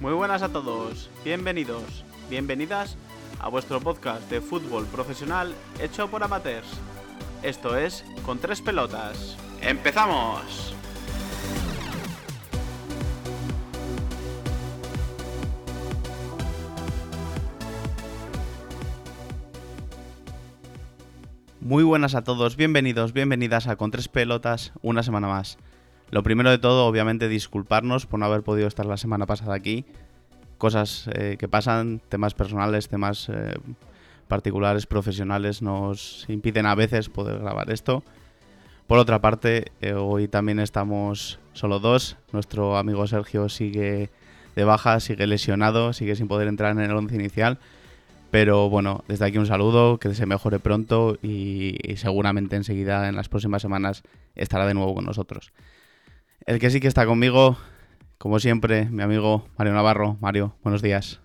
Muy buenas a todos, bienvenidos, bienvenidas a vuestro podcast de fútbol profesional hecho por amateurs. Esto es Con tres pelotas. ¡Empezamos! Muy buenas a todos, bienvenidos, bienvenidas a Con tres pelotas una semana más. Lo primero de todo, obviamente, disculparnos por no haber podido estar la semana pasada aquí. Cosas eh, que pasan, temas personales, temas eh, particulares, profesionales, nos impiden a veces poder grabar esto. Por otra parte, eh, hoy también estamos solo dos. Nuestro amigo Sergio sigue de baja, sigue lesionado, sigue sin poder entrar en el once inicial. Pero bueno, desde aquí un saludo, que se mejore pronto y, y seguramente enseguida, en las próximas semanas, estará de nuevo con nosotros. El que sí que está conmigo, como siempre, mi amigo Mario Navarro. Mario, buenos días.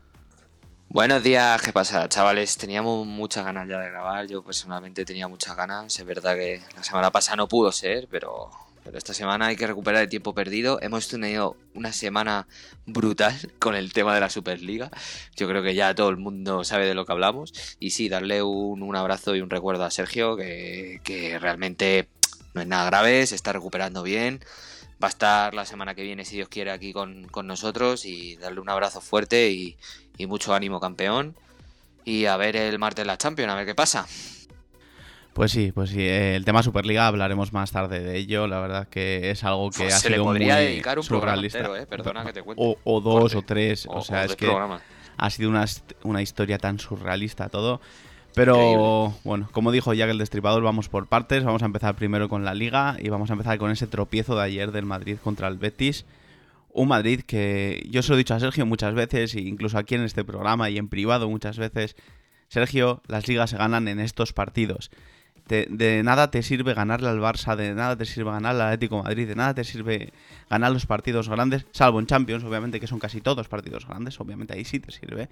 Buenos días, ¿qué pasa, chavales? Teníamos muchas ganas ya de grabar. Yo personalmente tenía muchas ganas. Es verdad que la semana pasada no pudo ser, pero, pero esta semana hay que recuperar el tiempo perdido. Hemos tenido una semana brutal con el tema de la Superliga. Yo creo que ya todo el mundo sabe de lo que hablamos. Y sí, darle un, un abrazo y un recuerdo a Sergio, que, que realmente no es nada grave, se está recuperando bien va a estar la semana que viene, si Dios quiere, aquí con, con nosotros y darle un abrazo fuerte y, y, mucho ánimo, campeón. Y a ver el martes la Champions, a ver qué pasa. Pues sí, pues sí. El tema Superliga hablaremos más tarde de ello. La verdad que es algo que pues ha se sido le podría muy dedicar un programa entero, ¿eh? Perdona que te cuente. O, o dos Corte. o tres. O, O- sea, o es que programas. ha sido una, una historia tan surrealista todo. Pero Increíble. bueno, como dijo Jack el Destripador, vamos por partes. Vamos a empezar primero con la Liga y vamos a empezar con ese tropiezo de ayer del Madrid contra el Betis. Un Madrid que yo se lo he dicho a Sergio muchas veces, e incluso aquí en este programa y en privado muchas veces. Sergio, las ligas se ganan en estos partidos. De nada te sirve ganarle al Barça, de nada te sirve ganarle al Atlético de Madrid, de nada te sirve ganar los partidos grandes, salvo en Champions, obviamente, que son casi todos partidos grandes, obviamente ahí sí te sirve,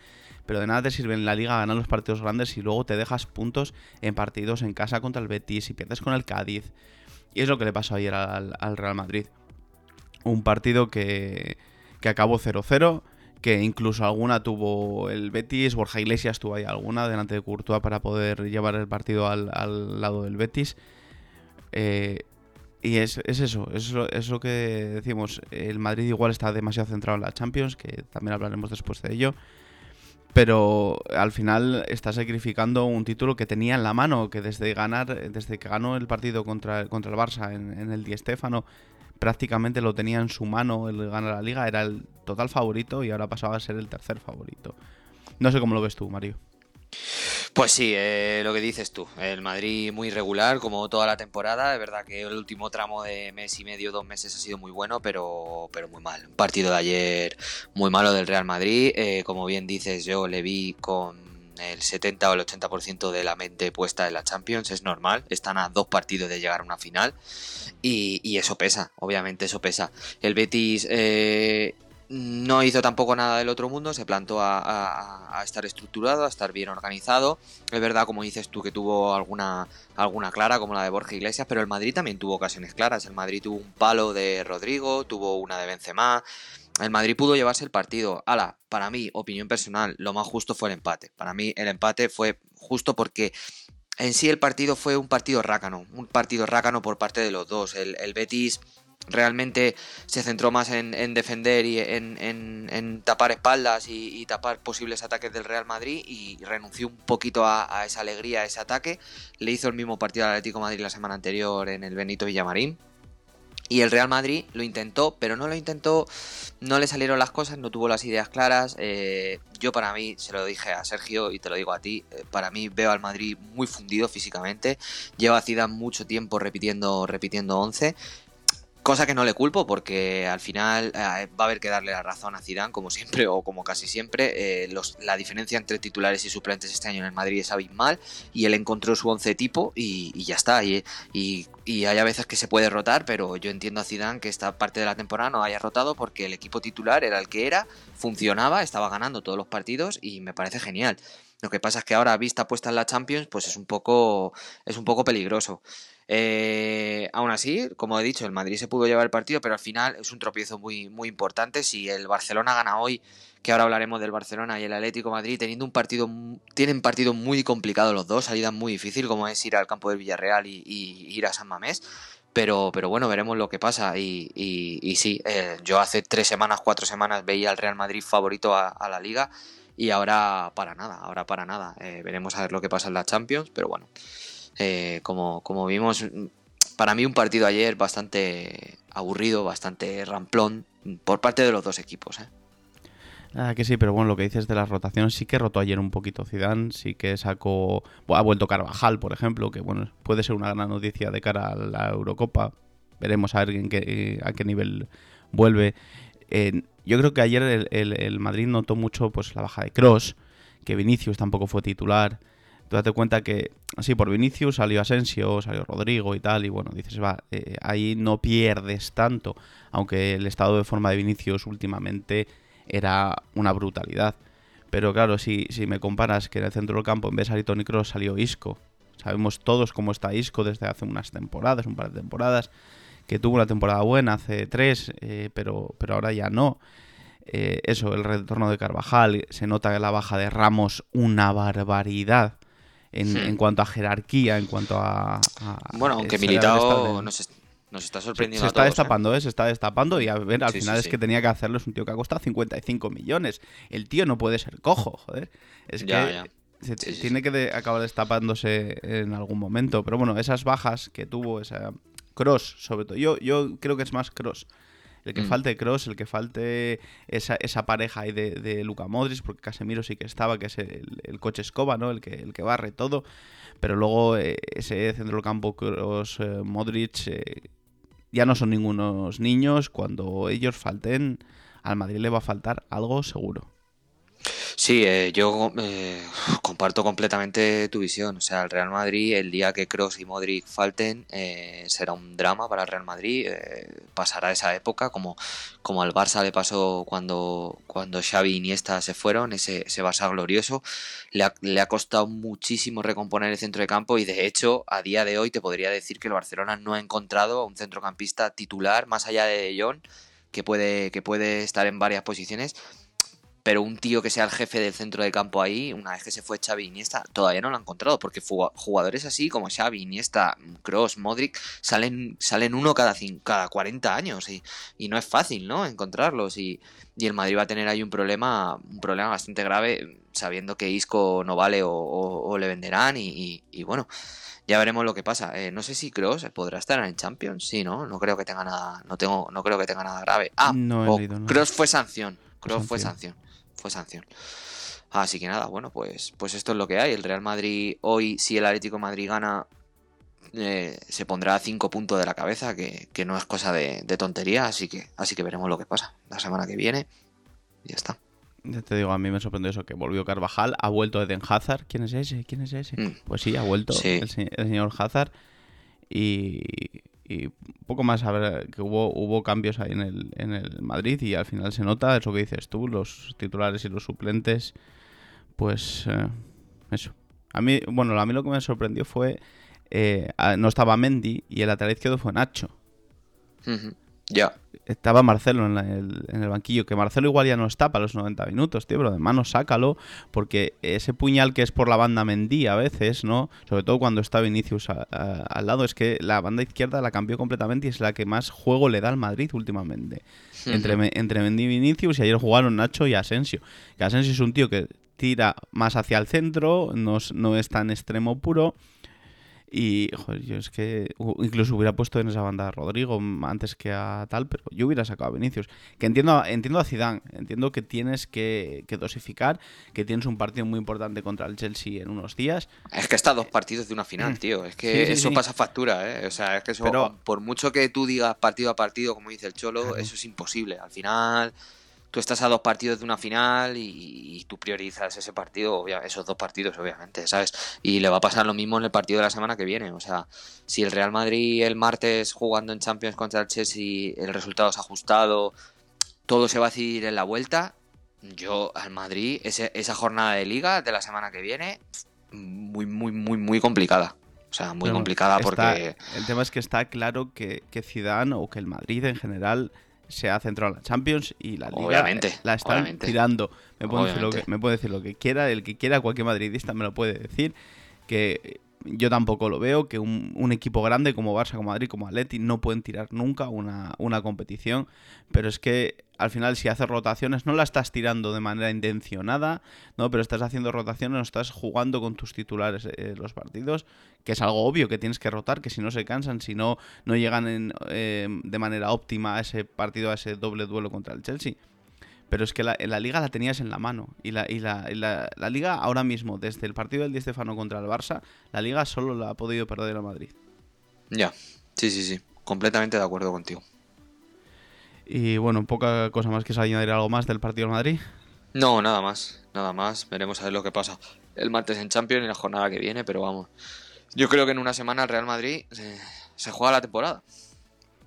pero de nada te sirve en la liga ganar los partidos grandes si luego te dejas puntos en partidos en casa contra el Betis y pierdes con el Cádiz. Y es lo que le pasó ayer al, al Real Madrid. Un partido que, que acabó 0-0, que incluso alguna tuvo el Betis, Borja Iglesias tuvo ahí alguna delante de Courtois para poder llevar el partido al, al lado del Betis. Eh, y es, es eso, es lo, es lo que decimos. El Madrid igual está demasiado centrado en la Champions, que también hablaremos después de ello. Pero al final está sacrificando un título que tenía en la mano, que desde ganar, desde que ganó el partido contra, contra el Barça en, el Di Stéfano, prácticamente lo tenía en su mano el ganar la liga, era el total favorito y ahora pasaba a ser el tercer favorito. No sé cómo lo ves tú, Mario. Pues sí, eh, lo que dices tú. El Madrid muy regular, como toda la temporada. Es verdad que el último tramo de mes y medio, dos meses, ha sido muy bueno, pero, pero muy mal. Un partido de ayer muy malo del Real Madrid. Eh, como bien dices, yo le vi con el 70 o el 80% de la mente puesta en la Champions. Es normal. Están a dos partidos de llegar a una final. Y, eso pesa, obviamente eso pesa. El Betis... eh, no hizo tampoco nada del otro mundo, se plantó a, a- a estar estructurado, a estar bien organizado. Es verdad, como dices tú, que tuvo alguna, alguna clara, como la de Borja Iglesias, pero el Madrid también tuvo ocasiones claras. El Madrid tuvo un palo de Rodrigo, tuvo una de Benzema. El Madrid pudo llevarse el partido. Ala, para mí, opinión personal, lo más justo fue el empate. Para mí, el empate fue justo porque en sí el partido fue un partido rácano. Un partido rácano por parte de los dos. El, el Betis realmente se centró más en, en defender y en, tapar espaldas y, tapar posibles ataques del Real Madrid y renunció un poquito a, esa alegría, a ese ataque. Le hizo el mismo partido al Atlético Madrid la semana anterior en el Benito Villamarín. Y el Real Madrid lo intentó, pero no lo intentó, no le salieron las cosas, no tuvo las ideas claras. Eh, yo para mí, se lo dije a Sergio y te lo digo a ti, eh, para mí veo al Madrid muy fundido físicamente. Lleva Zidane mucho tiempo repitiendo, repitiendo 11 Cosa que no le culpo porque al final eh, va a haber que darle la razón a Zidane, como siempre o como casi siempre. Eh, la diferencia entre titulares y suplentes este año en el Madrid es abismal y él encontró su once tipo y, ya está. Y, y, hay a veces que se puede rotar, pero yo entiendo a Zidane que esta parte de la temporada no haya rotado porque el equipo titular era el que era, funcionaba, estaba ganando todos los partidos y me parece genial. Lo que pasa es que ahora, vista puesta en la Champions, pues es un poco, es un poco peligroso. Eh, aún así, como he dicho, el Madrid se pudo llevar el partido, pero al final es un tropiezo muy, muy importante. Si el Barcelona gana hoy, que ahora hablaremos del Barcelona y el Atlético Madrid, teniendo un partido, tienen partido muy complicado los dos, salida muy difícil, como es ir al campo del Villarreal y, ir a San Mamés. Pero, pero bueno, veremos lo que pasa. Y, y, sí, eh, yo hace tres semanas, cuatro semanas veía al Real Madrid favorito a, la liga y ahora para nada, ahora para nada. Eh, veremos a ver lo que pasa en la Champions, pero bueno. Eh, como, como vimos, para mí un partido ayer bastante aburrido, bastante ramplón por parte de los dos equipos. ¿eh? Nada que sí, pero bueno, lo que dices de las rotaciones sí que rotó ayer un poquito Zidane, sí que sacó, ha vuelto Carvajal, por ejemplo, que bueno, puede ser una gran noticia de cara a la Eurocopa. Veremos a ver en qué, a qué nivel vuelve. yo creo que ayer el, el, Madrid notó mucho pues la baja de Cross, que Vinicius tampoco fue titular. Tú date cuenta que, así por Vinicius salió Asensio, salió Rodrigo y tal, y bueno, dices, va, eh, ahí no pierdes tanto, aunque el estado de forma de Vinicius últimamente era una brutalidad. Pero claro, si, si me comparas que en el centro del campo en vez de salir Tony Cross salió Isco, sabemos todos cómo está Isco desde hace unas temporadas, un par de temporadas, que tuvo una temporada buena hace tres, eh, pero, pero ahora ya no. Eh, eso, el retorno de Carvajal, se nota la baja de Ramos una barbaridad en, cuanto a jerarquía, en cuanto a... bueno, aunque Militao nos, está sorprendiendo. Se, está destapando, ¿eh? se está destapando y a ver, al final es que tenía que hacerlo, es un tío que ha costado 55 millones. El tío no puede ser cojo, joder. Es que... tiene que acabar destapándose en algún momento. Pero bueno, esas bajas que tuvo, esa cross, sobre todo. Yo, yo creo que es más cross el que mm. falte Cross, el que falte esa, esa pareja ahí de, de Luca Modric, porque Casemiro sí que estaba, que es el, coche escoba, ¿no? El que, el que barre todo. Pero luego eh, ese centro del campo Cross eh, Modric eh, ya no son ningunos niños. Cuando ellos falten, al Madrid le va a faltar algo seguro. Sí, eh, yo eh, comparto completamente tu visión. O sea, el Real Madrid, el día que Cross y Modric falten, eh, será un drama para el Real Madrid. pasará esa época, como, como al Barça le pasó cuando, cuando Xavi y Iniesta se fueron, ese, ese Barça glorioso. Le ha, le ha costado muchísimo recomponer el centro de campo y, de hecho, a día de hoy te podría decir que el Barcelona no ha encontrado un centrocampista titular, más allá de Jong, que puede, que puede estar en varias posiciones pero un tío que sea el jefe del centro de campo ahí, una vez que se fue Xavi Iniesta, todavía no lo ha encontrado, porque jugadores así como Xavi, Iniesta, Cross, Modric, salen, salen uno cada, cada 40 años y, no es fácil, ¿no? Encontrarlos y, el Madrid va a tener ahí un problema, un problema bastante grave, sabiendo que Isco no vale o, le venderán y, bueno, ya veremos lo que pasa. Eh, no sé si Cross podrá estar en Champions, sí, ¿no? No creo que tenga nada, no tengo, no creo que tenga nada grave. Ah, no Cross fue sanción. Cross fue sanción fue sanción. Así que nada, bueno, pues, pues esto es lo que hay. El Real Madrid hoy, si el Atlético Madrid gana, eh, se pondrá a 5 puntos de la cabeza, que, no es cosa de, tontería, así que, así que veremos lo que pasa la semana que viene. Y ya está. Ya te digo, a mí me sorprendió eso, que volvió Carvajal, ha vuelto Eden Hazard. ¿Quién es ese? ¿Quién es ese? Mm. Pues sí, ha vuelto El, señor Hazard. Y, y poco más a que hubo hubo cambios ahí en el, en el Madrid y al final se nota eso que dices tú los titulares y los suplentes pues eh, eso. A mí bueno a mí lo que me sorprendió fue eh, no estaba Mendy y el lateral izquierdo fue Nacho ya. Estaba Marcelo en, el, banquillo, que Marcelo igual ya no está para los 90 minutos, tío, pero de mano sácalo, porque ese puñal que es por la banda Mendy a veces, ¿no? Sobre todo cuando está Vinicius al lado, es que la banda izquierda la cambió completamente y es la que más juego le da al Madrid últimamente. entre, entre Mendy y Vinicius, y ayer jugaron Nacho y Asensio. Que Asensio es un tío que tira más hacia el centro, no, no es tan extremo puro Y joder, yo es que incluso hubiera puesto en esa banda a Rodrigo antes que a tal, pero yo hubiera sacado a Vinicius. Que entiendo, entiendo a Zidane, entiendo que tienes que, dosificar, que tienes un partido muy importante contra el Chelsea en unos días. Es que está dos partidos de una final, mm. tío. Es que eso pasa factura, ¿eh? O sea, es que eso, pero, por mucho que tú digas partido a partido, como dice el Cholo, eso es imposible. Al final tú estás a dos partidos de una final y, tú priorizas ese partido, esos dos partidos, obviamente, ¿sabes? Y le va a pasar lo mismo en el partido de la semana que viene. O sea, si el Real Madrid el martes jugando en Champions contra el Chelsea, el resultado es ajustado, todo se va a decidir en la vuelta, yo al Madrid, esa jornada de liga de la semana que viene, muy, muy, muy, muy complicada. O sea, muy complicada porque... El tema es que está claro que, que Zidane o que el Madrid en general se ha centrado en la Champions y la Liga la están tirando. Me puede, decir lo que, me puede decir lo que quiera, el que quiera, cualquier madridista me lo puede decir, que yo tampoco lo veo, que un, equipo grande como Barça, como Madrid, como Atleti no pueden tirar nunca una, una, competición, pero es que al final si haces rotaciones no la estás tirando de manera intencionada, ¿no? pero estás haciendo rotaciones, no estás jugando con tus titulares eh, los partidos, que es algo obvio que tienes que rotar, que si no se cansan, si no, no llegan eh, de manera óptima a ese partido, a ese doble duelo contra el Chelsea pero es que la, la liga la tenías en la mano. Y, la, y la, la, liga ahora mismo, desde el partido del Di Stefano contra el Barça, la liga solo la ha podido perder el Madrid. Ya, sí, sí, sí. Completamente de acuerdo contigo. Y bueno, poca cosa más que añadir algo más del partido del Madrid. No, nada más, nada más. Veremos a ver lo que pasa el martes en Champions y la jornada que viene, pero vamos. Yo creo que en una semana el Real Madrid se juega la temporada.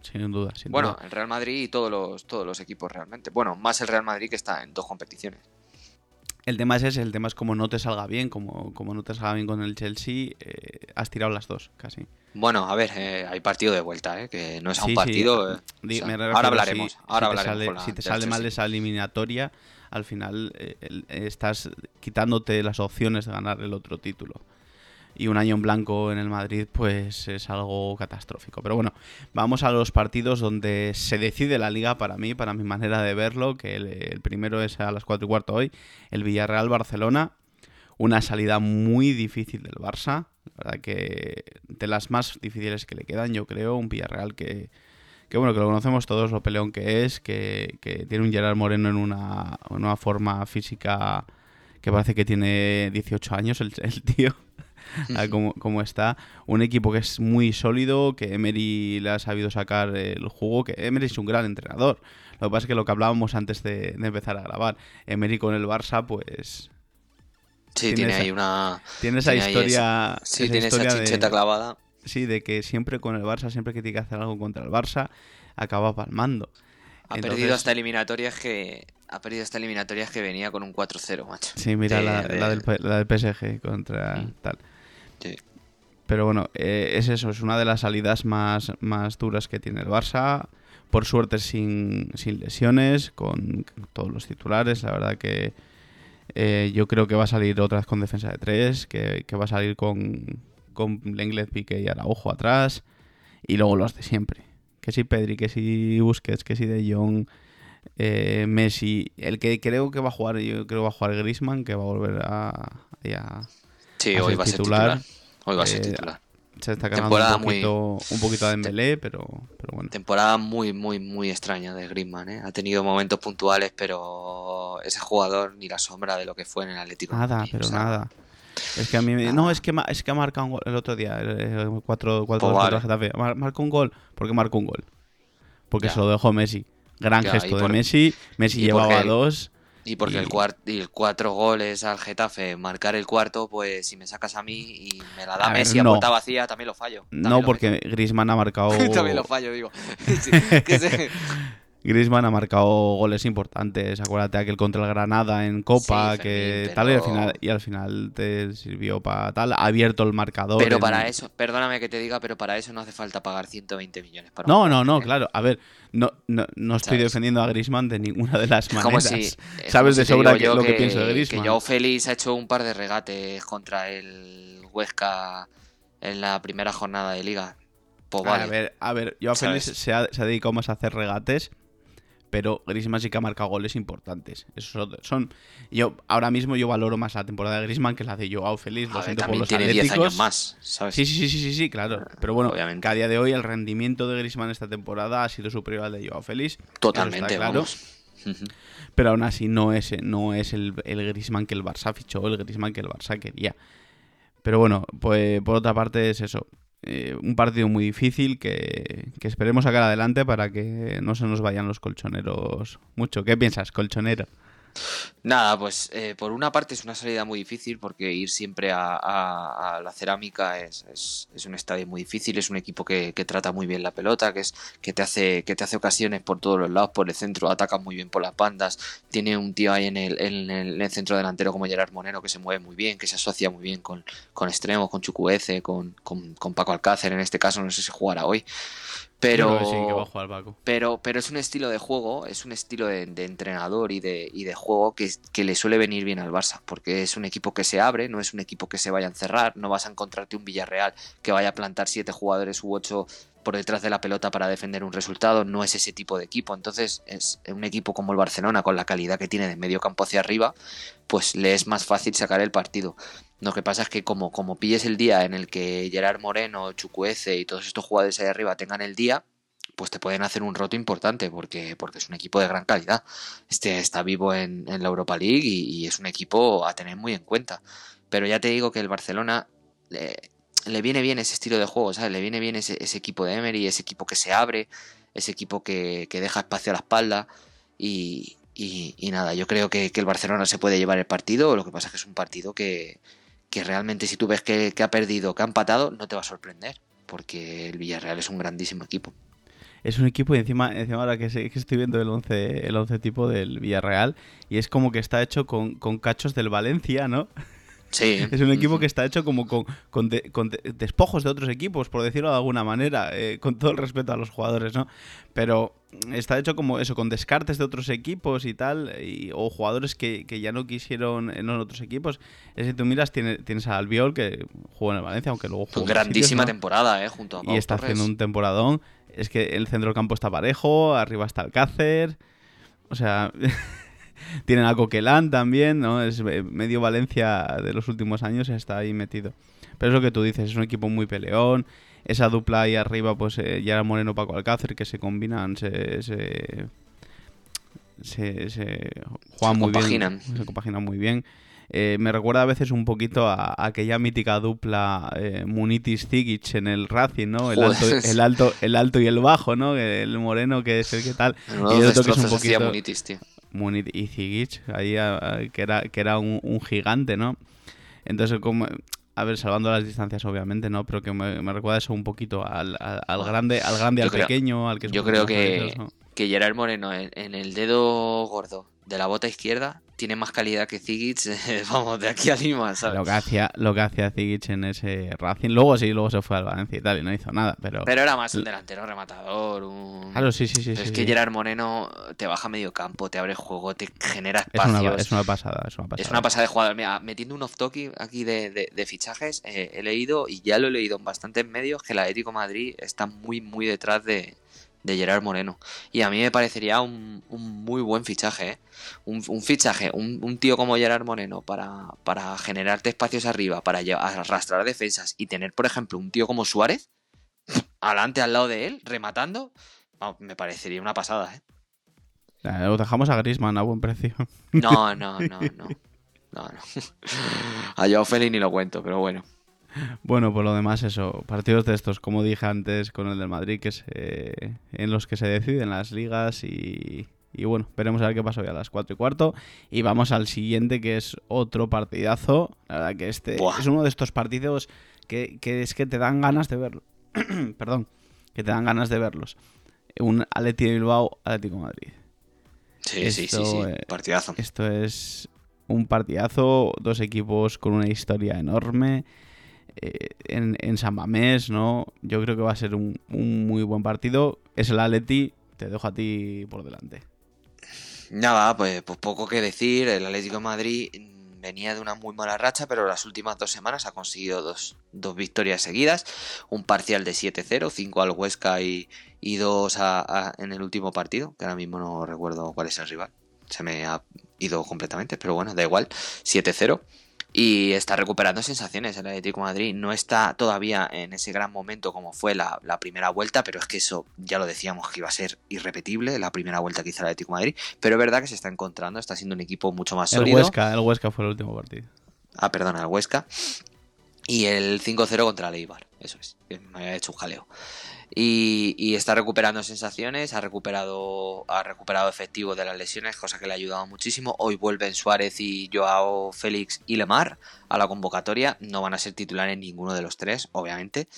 Sin duda, bueno, el Real Madrid y todos los, todos los equipos realmente. Bueno, más el Real Madrid que está en dos competiciones. El tema es ese, el tema es como no te salga bien, como, como no te salga bien con el Chelsea, eh, has tirado las dos, casi. Bueno, a ver, eh, hay partido de vuelta, eh, que no es un partido. ahora hablaremos. ahora si hablaremos. si te sale mal esa eliminatoria, al final estás quitándote las opciones de ganar el otro título y un año en blanco en el Madrid pues es algo catastrófico. Pero bueno, vamos a los partidos donde se decide la liga para mí, para mi manera de verlo, que el, primero es a las 4 y cuarto hoy, el Villarreal-Barcelona, una salida muy difícil del Barça, la verdad que de las más difíciles que le quedan, yo creo, un Villarreal que, que bueno, que lo conocemos todos, lo peleón que es, que, tiene un Gerard Moreno en una, una forma física que parece que tiene 18 años el, el tío. como, está. Un equipo que es muy sólido, que Emery le ha sabido sacar el juego, que Emery es un gran entrenador. Lo que pasa es que lo que hablábamos antes de, empezar a grabar, Emery con el Barça, pues... Sí, tiene, ahí una... Tiene esa historia... sí, tiene esa chincheta clavada. Sí, de que siempre con el Barça, siempre que tiene que hacer algo contra el Barça, acaba palmando. Ha perdido hasta eliminatorias que ha perdido esta eliminatoria que venía con un 4-0, macho. Sí, mira la, Del, la, del, PSG contra mm. tal. Pero bueno, eh, es eso, es una de las salidas más, más duras que tiene el Barça. Por suerte sin, lesiones, con todos los titulares. La verdad que eh, yo creo que va a salir otra vez con defensa de tres, que, va a salir con, con Lenglet, Pique y Araujo atrás. Y luego los de siempre. Que si Pedri, que si Busquets, que si De Jong, eh, Messi. El que creo que va a jugar, yo creo que va a jugar Grisman, que va a volver a Sí, hoy va a ser titular. Hoy va a ser eh, titular. Se está ganando un poquito, un poquito de Dembélé, pero, pero bueno. Temporada muy, muy, muy extraña de Griezmann, ¿eh? Ha tenido momentos puntuales, pero ese jugador ni la sombra de lo que fue en el Atlético. Nada, pero nada. Es que a mí me... No, es que, es que ha marcado un gol el otro día, el 4 4 pues Marcó un gol. ¿Por qué marcó un gol? Porque se lo dejó Messi. Gran gesto de Messi. Messi llevaba dos. Y porque El, y el cuatro goles al Getafe, marcar el cuarto, pues si me sacas a mí y me la da Messi a puerta vacía, también lo fallo. no, porque Grisman ha marcado. también lo fallo, digo. Griezmann ha marcado goles importantes. Acuérdate aquel contra el Granada en Copa, que tal y al final y al final te sirvió para tal. Ha abierto el marcador. Pero para eso, perdóname que te diga, pero para eso no hace falta pagar 120 millones. Para no, no, no, claro. A ver, no, no, estoy defendiendo a Griezmann de ninguna de las maneras. Sabes de sobra qué es lo que, pienso de Griezmann. Que Joao Félix ha hecho un par de regates contra el Huesca en la primera jornada de liga. Pues A ver, a ver, Joao Félix se ha, se ha dedicado más a hacer regates pero Griezmann sí que ha marcado goles importantes. Esos son, yo ahora mismo yo valoro más la temporada de Griezmann que la de Joao Félix, lo siento por los tiene 10 años más, ¿sabes? Sí, sí, sí, sí, sí, claro. Pero bueno, Obviamente. a día de hoy el rendimiento de Griezmann esta temporada ha sido superior al de Joao Félix. Totalmente, claro. Pero aún así no es, no es el, el Griezmann que el Barça fichó, el Griezmann que el Barça quería. Pero bueno, pues por otra parte es eso. Eh, un partido muy difícil que, que, esperemos sacar adelante para que no se nos vayan los colchoneros mucho. ¿Qué piensas, colchonero? Nada, pues eh, por una parte es una salida muy difícil porque ir siempre a, la cerámica es, un estadio muy difícil, es un equipo que, trata muy bien la pelota, que, es, que, te hace, que te hace ocasiones por todos los lados, por el centro, ataca muy bien por las bandas, tiene un tío ahí en el, en el, centro delantero como Gerard Monero que se mueve muy bien, que se asocia muy bien con, con extremos, con Chucuece, con, con Paco Alcácer en este caso, no sé si jugará hoy. Pero, pero, pero es un estilo de juego, es un estilo de, entrenador y de, y de juego que, que, le suele venir bien al Barça, porque es un equipo que se abre, no es un equipo que se vaya a encerrar, no vas a encontrarte un Villarreal que vaya a plantar siete jugadores u ocho por detrás de la pelota para defender un resultado, no es ese tipo de equipo. Entonces, es un equipo como el Barcelona, con la calidad que tiene de medio campo hacia arriba, pues le es más fácil sacar el partido. Lo que pasa es que como, como pilles el día en el que Gerard Moreno, Chucuece y todos estos jugadores ahí arriba tengan el día, pues te pueden hacer un roto importante porque, porque es un equipo de gran calidad. Este está vivo en, la Europa League y, es un equipo a tener muy en cuenta. Pero ya te digo que el Barcelona le, viene bien ese estilo de juego, ¿sabes? Le viene bien ese, equipo de Emery, ese equipo que se abre, ese equipo que, deja espacio a la espalda y, nada, yo creo que, el Barcelona se puede llevar el partido, lo que pasa es que es un partido que, que realmente si tú ves que, ha perdido, que ha empatado, no te va a sorprender, porque el Villarreal es un grandísimo equipo. Es un equipo y encima, encima ahora que, que estoy viendo el 11, el 11 tipo del Villarreal y es como que está hecho con, con cachos del Valencia, ¿no? Sí. Es un equipo que está hecho como con, con, despojos de otros equipos, por decirlo de alguna manera, eh, con todo el respeto a los jugadores, ¿no? Pero está hecho como eso, con descartes de otros equipos y tal, o jugadores que, ya no quisieron en otros equipos. Es si tú miras, tienes, tienes a Albiol, que jugó en el Valencia, aunque luego jugó. Grandísima temporada, ¿eh? Junto a Y está haciendo un temporadón. Es que el centro del campo está parejo, arriba está Alcácer. O sea. Tienen a Coquelán también, ¿no? Es eh, medio Valencia de los últimos años está ahí metido. Pero es lo que tú dices, es un equipo muy peleón. Esa dupla ahí arriba, pues eh, ya era Moreno Paco Alcácer, que se combinan, se, se, se, juegan muy bien. Se compaginan muy bien. Eh, me recuerda a veces un poquito a, aquella mítica dupla eh, Munitis-Zigic en el Racing, ¿no? El alto, el alto, el alto y el bajo, ¿no? El moreno que es el que tal. y el otro que es un poquito... Munitis, tío. Munit y Zigic, ahí que era, que era un, gigante, ¿no? Entonces, como, a ver, salvando las distancias, obviamente, ¿no? Pero que me, recuerda eso un poquito al, al, grande, al grande, al pequeño, al que Yo creo que, que Gerard Moreno en, el dedo gordo de la bota izquierda tiene más calidad que Zigic, vamos, de aquí a Lima, ¿sabes? Lo que hacía, lo que hacía Zigic en ese Racing, luego sí, luego se fue al Valencia y tal, y no hizo nada, pero... Pero era más un delantero rematador, un... Claro, sí, sí, sí. es que Gerard Moreno te baja medio campo, te abre juego, te genera espacios. Es una, pasada, es una pasada. Es una pasada de jugador. Mira, metiendo un off-talk aquí de, de, fichajes, eh, he leído, y ya lo he leído en bastantes medios, que el Atlético Madrid está muy, muy detrás de, de Gerard Moreno. Y a mí me parecería un, muy buen fichaje, ¿eh? un, fichaje, un, tío como Gerard Moreno para, para generarte espacios arriba, para arrastrar defensas y tener, por ejemplo, un tío como Suárez, adelante al lado de él, rematando, me parecería una pasada. ¿eh? Lo dejamos a Grisman a buen precio. No, no, no, no. no, no. A Joao Félix ni lo cuento, pero bueno. Bueno, por lo demás, eso, partidos de estos, como dije antes con el del Madrid, que es en los que se deciden las ligas y, bueno, veremos a ver qué pasa hoy a las 4 y cuarto. Y vamos al siguiente, que es otro partidazo. La verdad que este es uno de estos partidos que, es que te dan ganas de verlo. Perdón, que te dan ganas de verlos. Un Atleti de Bilbao, Atlético Madrid. Sí, sí, sí, sí, partidazo. Esto es un partidazo, dos equipos con una historia enorme. Eh, en, San Mamés, ¿no? Yo creo que va a ser un, muy buen partido. Es el Atleti, te dejo a ti por delante. Nada, pues, pues poco que decir. El Atlético de Madrid venía de una muy mala racha, pero las últimas dos semanas ha conseguido dos, dos victorias seguidas, un parcial de 7-0, 5 al Huesca y, y 2 en el último partido, que ahora mismo no recuerdo cuál es el rival, se me ha ido completamente, pero bueno, da igual, 7-0 y está recuperando sensaciones el Atlético de Madrid. No está todavía en ese gran momento como fue la, primera vuelta, pero es que eso ya lo decíamos que iba a ser irrepetible, la primera vuelta que hizo el Atlético de Madrid. Pero es verdad que se está encontrando, está siendo un equipo mucho más sólido. El Huesca, el Huesca fue el último partido. Ah, perdona, el Huesca. Y el 5-0 contra el Eibar, eso es, me había hecho un jaleo y, está recuperando sensaciones, ha recuperado, ha recuperado efectivo de las lesiones, cosa que le ha ayudado muchísimo. Hoy vuelven Suárez y Joao Félix y Lemar a la convocatoria. No van a ser titulares ninguno de los tres, obviamente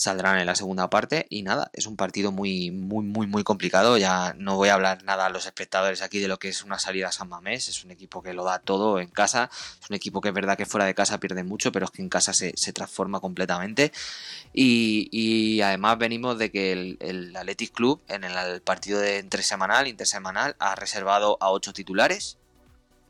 saldrán en la segunda parte y nada, es un partido muy, muy, muy, muy complicado. Ya no voy a hablar nada a los espectadores aquí de lo que es una salida a San Mamés, es un equipo que lo da todo en casa, es un equipo que es verdad que fuera de casa pierde mucho, pero es que en casa se, transforma completamente. Y, además venimos de que el, el Athletic Club en el, partido de entresemanal, intersemanal, ha reservado a ocho titulares,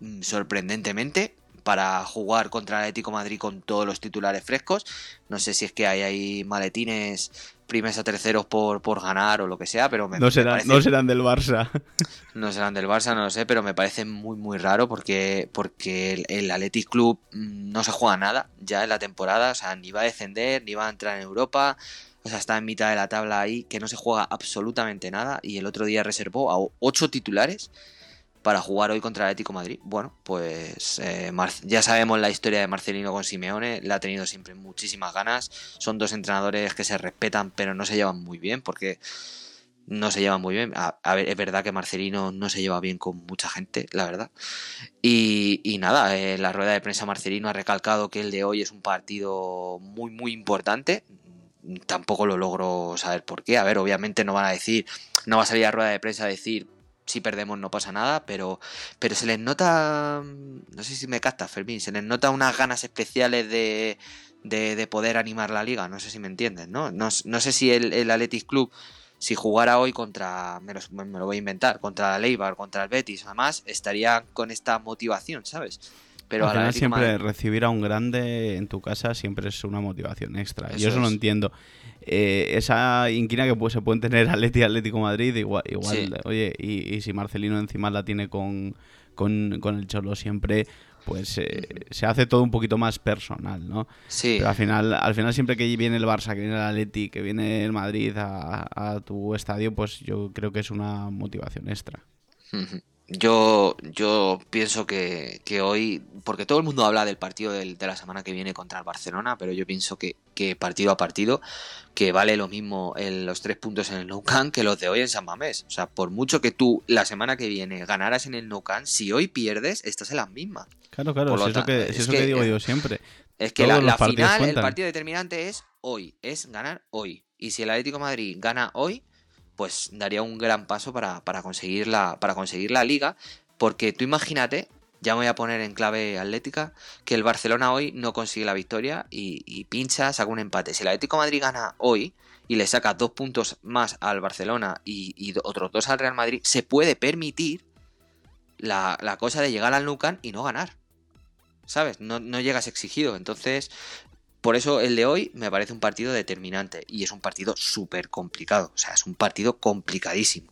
mm, sorprendentemente, para jugar contra el Atlético Madrid con todos los titulares frescos. No sé si es que hay ahí maletines primeros a terceros por, por ganar o lo que sea, pero me, no, serán, no serán del Barça. No serán del Barça, no lo sé, pero me parece muy muy raro porque, porque el, el Athletic Club mm, no se juega nada ya en la temporada, o sea, ni va a descender, ni va a entrar en Europa. O sea, está en mitad de la tabla ahí, que no se juega absolutamente nada. Y el otro día reservó a ocho titulares para jugar hoy contra el Atlético Madrid. Bueno, pues eh, ya sabemos la historia de Marcelino con Simeone, le ha tenido siempre muchísimas ganas. Son dos entrenadores que se respetan, pero no se llevan muy bien, porque no se llevan muy bien. A, ver, es verdad que Marcelino no se lleva bien con mucha gente, la verdad. Y, nada, eh, la rueda de prensa Marcelino ha recalcado que el de hoy es un partido muy, muy importante. Tampoco lo logro saber por qué. A ver, obviamente no van a decir, no va a salir a rueda de prensa a decir si perdemos no pasa nada, pero, pero se les nota, no sé si me capta Fermín, se les nota unas ganas especiales de, de, poder animar la liga, no sé si me entiendes, ¿no? No, sé si el, el Athletic Club, si jugara hoy contra, me lo, voy a inventar, contra el Eibar, contra el Betis, además, estaría con esta motivación, ¿sabes? Pero Al final siempre recibir a un grande en tu casa siempre es una motivación extra. Yo eso no entiendo. Eh, esa inquina que pues, se pueden tener Atleti y Atlético Madrid, igual, igual oye, y, si Marcelino encima la tiene con, con, el Cholo siempre, pues eh, se hace todo un poquito más personal, ¿no? Sí. Pero al final, al final siempre que viene el Barça, que viene el Atleti, que viene el Madrid a, a tu estadio, pues yo creo que es una motivación extra. Yo, yo pienso que, hoy, porque todo el mundo habla del partido de la semana que viene contra el Barcelona, pero yo pienso que, partido a partido, que vale lo mismo en los tres puntos en el Nou Camp que los de hoy en San Mamés. O sea, por mucho que tú la semana que viene ganaras en el Nou Camp, si hoy pierdes, estás en las mismas. Claro, claro, es eso, que, es que, digo yo siempre. Es que la, final, el partido determinante es hoy, es ganar hoy. Y si el Atlético Madrid gana hoy, pues daría un gran paso para, conseguir, la, para conseguir la liga, porque tú imagínate, ya me voy a poner en clave atlética, que el Barcelona hoy no consigue la victoria y, pincha, saca un empate. Si el Atlético Madrid gana hoy y le saca dos puntos más al Barcelona y, otros dos al Real Madrid, se puede permitir la, cosa de llegar al Nucan y no ganar. ¿Sabes? No, no llegas exigido. Entonces, por eso el de hoy me parece un partido determinante y es un partido súper complicado. O sea, es un partido complicadísimo.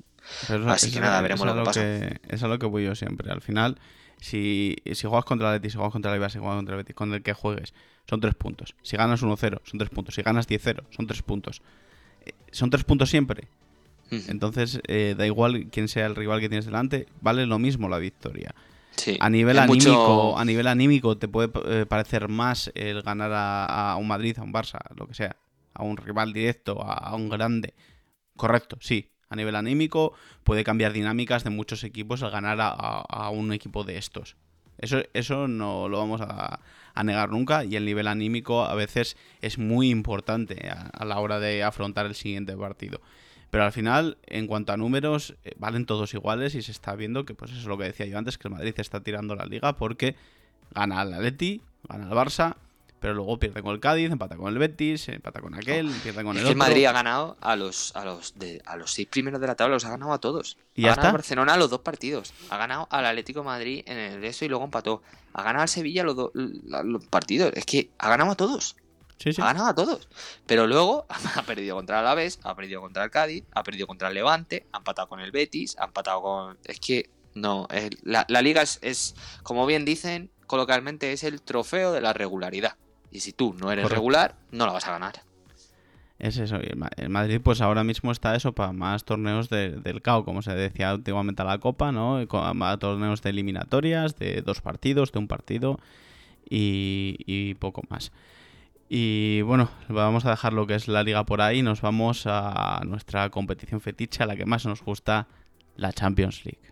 Así que nada, veremos lo que pasa. es a lo que voy yo siempre. Al final, si, si juegas contra el Betis, si juegas contra el Ibar, si juegas contra el Betis, con el que juegues, son tres puntos. Si ganas 1-0, son tres puntos. Si ganas 10-0, son tres puntos. Eh, son tres puntos siempre. Entonces, eh, da igual quién sea el rival que tienes delante, vale lo mismo la victoria a nivel anímico, a nivel anímico te puede eh, parecer más el ganar a, un Madrid, a un Barça, lo que sea, a un rival directo, a, un grande. Correcto, sí. A nivel anímico puede cambiar dinámicas de muchos equipos al ganar a, un equipo de estos. Eso, eso no lo vamos a, negar nunca y el nivel anímico a veces es muy importante a la hora de afrontar el siguiente partido. Pero al final, en cuanto a números, eh, valen todos iguales y se está viendo que, pues eso es lo que decía yo antes, que el Madrid está tirando la liga porque gana al Atleti, gana al Barça, pero luego pierde con el Cádiz, empata con el Betis, empata con aquel, pierde con el Es que otro. el Madrid ha ganado a los, a los de, a los seis primeros de la tabla, los ha ganado a todos. ¿Y ha ya ganado está? Barcelona los dos partidos. Ha ganado al Atlético de Madrid en el de eso y luego empató. Ha ganado al Sevilla los, dos los partidos. Es que ha ganado a todos. Sí, sí. Ha ganado a todos. Pero luego ha perdido contra el Alavés, ha perdido contra el Cádiz, ha perdido contra el Levante, ha empatado con el Betis, ha empatado con... Es que no, es- la, la liga es, es, como bien dicen coloquialmente, es el trofeo de la regularidad. Y si tú no eres Correcto. regular, no la vas a ganar. Es eso. y el Ma- El Madrid, pues ahora mismo está eso para más torneos de- del CAO, como se decía antiguamente a la Copa, ¿no? Más torneos de eliminatorias, de dos partidos, de un partido y, y poco más. Y bueno, vamos a dejar lo que es la liga por ahí. Nos vamos a nuestra competición fetiche, a la que más nos gusta, la Champions League.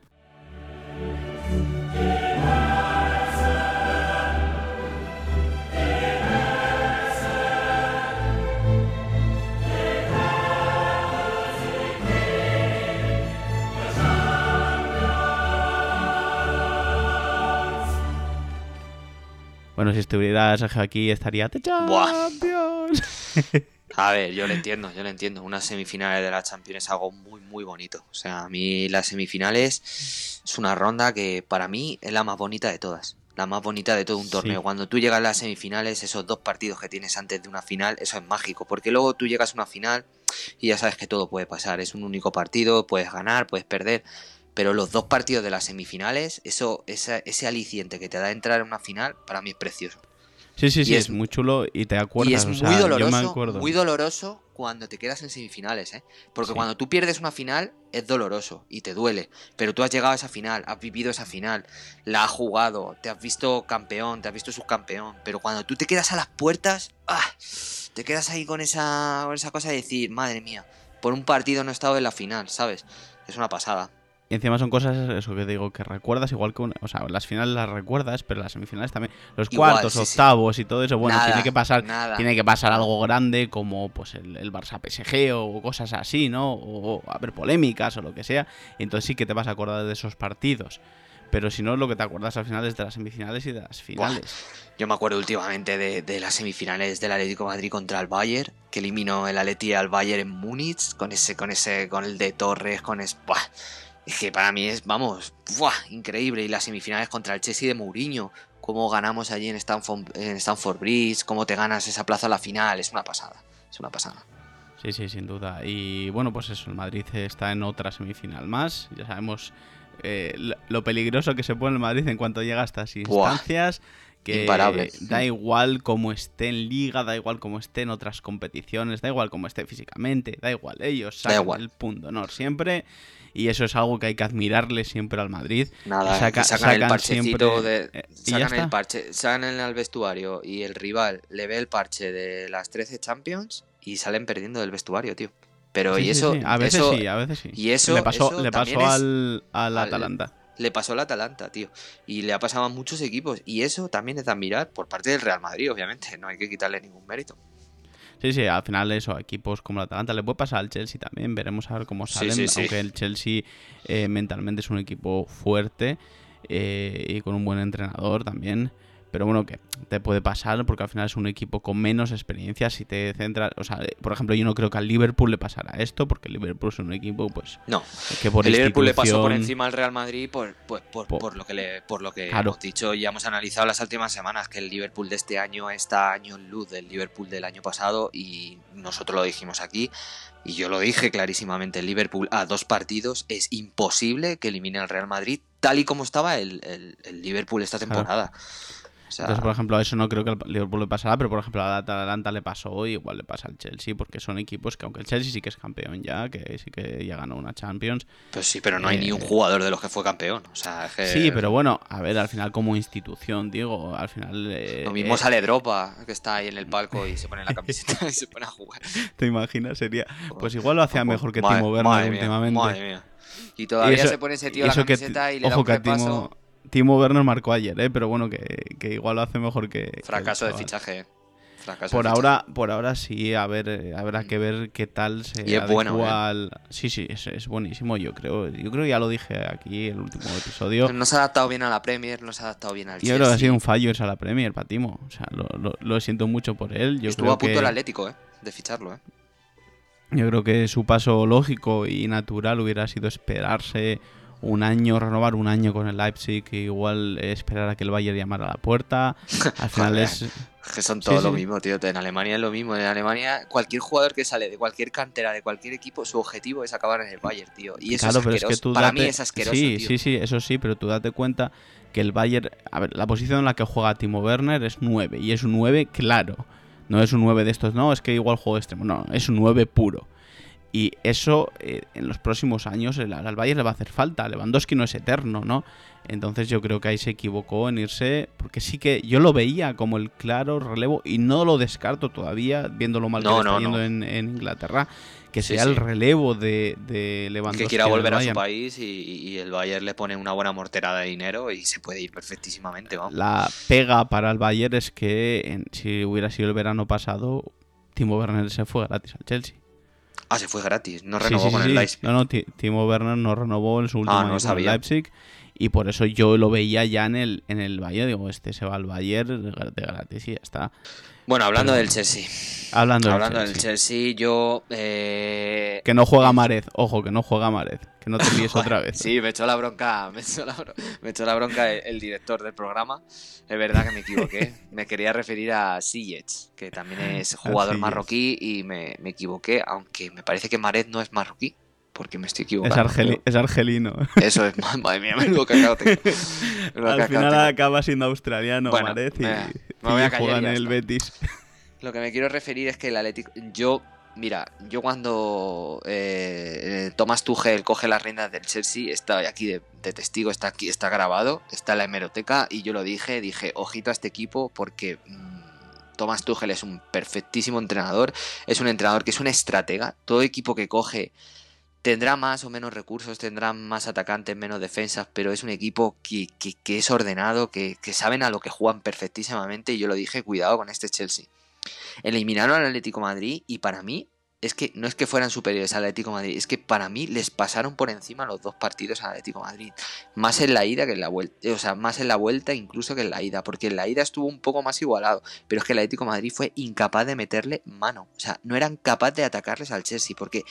Bueno, si estuviera Sergio aquí, estaría. Champions. A ver, yo lo entiendo, yo lo entiendo. Unas semifinales de la Champions es algo muy, muy bonito. O sea, a mí las semifinales es una ronda que para mí es la más bonita de todas. La más bonita de todo un torneo. Sí. Cuando tú llegas a las semifinales, esos dos partidos que tienes antes de una final, eso es mágico. Porque luego tú llegas a una final y ya sabes que todo puede pasar. Es un único partido, puedes ganar, puedes perder. Pero los dos partidos de las semifinales, eso, esa- ese aliciente que te da entrar en una final, para mí es precioso. Sí, sí, sí, es, es- muy chulo y te acuerdas. Y es o muy sea, doloroso, muy doloroso cuando te quedas en semifinales, ¿eh? Porque Sí. cuando tú pierdes una final es doloroso y te duele, pero tú has llegado a esa final, has vivido esa final, la has jugado, te has visto campeón, te has visto subcampeón, pero cuando tú te quedas a las puertas, ¡ah! te quedas ahí con esa, con esa cosa de decir, madre mía, por un partido no he estado en la final, ¿sabes? Es una pasada. Y encima son cosas, eso que digo, que recuerdas igual que... un- o sea, las finales las recuerdas, pero las semifinales también. Los Igual, cuartos, sí, sí. octavos y todo eso, bueno, Nada, tiene que pasar... nada. Tiene que pasar algo grande como pues el, el Barça PSG o cosas así, ¿no? O, o haber polémicas o lo que sea. Y entonces sí que te vas a acordar de esos partidos. Pero si no, lo que te acuerdas al final es de las semifinales y de las finales. Yo me acuerdo últimamente de, de las semifinales del Atlético de Madrid contra el Bayern, que eliminó el Atleti al Bayern en Múnich, con ese, con ese, con el de Torres, con es, ¡buah! Que para mí es, vamos, ¡buah! increíble. Y las semifinales contra el Chelsea de Mourinho, cómo ganamos allí en Stanford, en Stanford Bridge, cómo te ganas esa plaza a la final, es una pasada, es una pasada. Sí, sí, sin duda. Y bueno, pues eso, el Madrid está en otra semifinal más. Ya sabemos eh, lo- peligroso que se pone el Madrid en cuanto llega a estas Buah. Que Imparable. da igual cómo esté en liga, da igual cómo esté en otras competiciones, da igual cómo esté físicamente, da igual. Ellos sacan igual. el punto honor siempre. Y eso es algo que hay que admirarle siempre al Madrid. Nada, Saca- sacan, el parchecito siempre- de. eh, sacan el parche, sacan en el vestuario y el rival le ve el parche de las 13 Champions y salen perdiendo del vestuario, tío. Pero Sí, y sí, eso. sí. A veces eso sí, a veces sí. y eso- le pasó, eso le pasó al al- Atalanta. Le pasó al Atalanta, tío. Y le ha pasado a muchos equipos. Y eso también es de admirar por parte del Real Madrid, obviamente. No hay que quitarle ningún mérito. Sí, sí, al final eso, a equipos como el Atalanta le puede pasar al Chelsea también, veremos a ver cómo Sí, salen, sí, sí. aunque el Chelsea eh, mentalmente es un equipo fuerte eh, y con un buen entrenador también, pero bueno, que te puede pasar porque al final es un equipo con menos experiencia si te centras, o sea, por ejemplo, yo no creo que al Liverpool le pasara esto, porque el Liverpool es un equipo pues No, que por el Liverpool le pasó por encima al Real Madrid por, por, por- Po- por lo que, le, por lo que Claro. hemos dicho y hemos analizado las últimas semanas, que el Liverpool de este año está año en luz del Liverpool del año pasado y nosotros lo dijimos aquí y yo lo dije clarísimamente, el Liverpool a dos partidos es imposible que elimine al Real Madrid tal y como estaba el, el- el Liverpool esta temporada. Sea, Entonces, por ejemplo, a eso no creo que al Liverpool le pasará, pero por ejemplo al Atalanta le pasó y igual le pasa al Chelsea, porque son equipos que aunque el Chelsea sí que es campeón ya, que sí que ya ganó una Champions, pues sí, pero no hay ni un eh, jugador de los que fue campeón. O sea, es que Sí, pero bueno, a ver, al final como institución, digo, al final... eh, Lo mismo eh, sale Dropa, que está ahí en el palco y se pone la camiseta y se pone a jugar. ¿Te imaginas? Sería... Pues igual lo hacía mejor que madre- Timo Werner últimamente. madre mía. Y todavía eso- se pone ese tío la que camiseta y le da ojo un que repaso. Timo, Timo Werner marcó ayer, ¿eh? Pero bueno, que, que igual lo hace mejor que... que Fracaso de fichaje. eh. por ahora, por ahora sí, a ver, habrá que ver qué tal se y es bueno, ¿eh? Sí, sí, es, buenísimo, yo creo. Yo creo que ya lo dije aquí en el último episodio. No se ha adaptado bien a la Premier, no se ha adaptado bien al Yo creo que ha sido un fallo irse a la Premier, Patimo. O sea, lo, lo, siento mucho por él. Yo Estuvo a punto el Atlético, ¿eh? De ficharlo, ¿eh? Yo creo que su paso lógico y natural hubiera sido esperarse un año, renovar un año con el Leipzig, igual esperar a que el Bayern llamara a la puerta. Al final es. Que son todos lo mismo, tío. En Alemania es lo mismo. En Alemania, cualquier jugador que sale de cualquier cantera, de cualquier equipo, su objetivo es acabar en el Bayern, tío. Y eso es asqueroso. Para mí es asqueroso. Sí, tío. sí, sí, eso sí, pero tú date cuenta que el Bayern. A ver, la posición en la que juega Timo Werner es 9. Y es un 9 claro. No es un 9 de estos, no, es que igual juego extremo. No, es un 9 puro. Y eso eh, en los próximos años al Bayern le va a hacer falta. Lewandowski no es eterno, ¿no? Entonces yo creo que ahí se equivocó en irse, porque sí que yo lo veía como el claro relevo y no lo descarto todavía, viendo lo mal que está yendo en, Inglaterra, que sea el relevo de, de Lewandowski. Que quiera volver a su país y, el Bayern le pone una buena morterada de dinero y se puede ir perfectísimamente. Vamos. La pega para el Bayern es que si hubiera sido el verano pasado, Timo Werner se fue gratis al Chelsea. Ah, se fue gratis, no renovó con el Leipzig. No, no, Timo Werner no renovó en su último ah, año con el Leipzig y por eso yo lo veía ya en el, en el Bayern. Digo, este se va al Bayern de gratis y ya está. Bueno, hablando del Chelsea. Hablando, del, Chelsea. yo. Eh, que no juega Marez, ojo, que no juega Marez. Que no te líes otra vez. Sí, me echó la bronca, me echó la, bronca el, director del programa. Es verdad que me equivoqué. me quería referir a Sillets, que también es jugador marroquí, y me, me equivoqué, aunque me parece que Marez no es marroquí porque me estoy equivocando. Es, argelino. Eso es, madre mía, menudo cacao Al final acaba siendo australiano, bueno, y, me, voy a callar en el Betis. Lo que me quiero referir es que el Atlético. Yo, mira, yo cuando eh, Thomas Tuchel coge las riendas del Chelsea, está aquí de, testigo, está aquí, está grabado, está en la hemeroteca, y yo lo dije, dije, ojito a este equipo porque. Mm, Thomas Tuchel es un perfectísimo entrenador, es un entrenador que es un estratega. Todo equipo que coge Tendrá más o menos recursos, tendrá más atacantes, menos defensas, pero es un equipo que, es ordenado, que, saben a lo que juegan perfectísimamente. Y yo lo dije, cuidado con este Chelsea. Eliminaron al Atlético Madrid y para mí es que no es que fueran superiores al Atlético Madrid, es que para mí les pasaron por encima los dos partidos al Atlético Madrid. Más en la ida que en la vuelta. O sea, más en la vuelta incluso que en la ida. Porque en la ida estuvo un poco más igualado. Pero es que el Atlético Madrid fue incapaz de meterle mano. O sea, no eran capaces de atacarles al Chelsea. Porque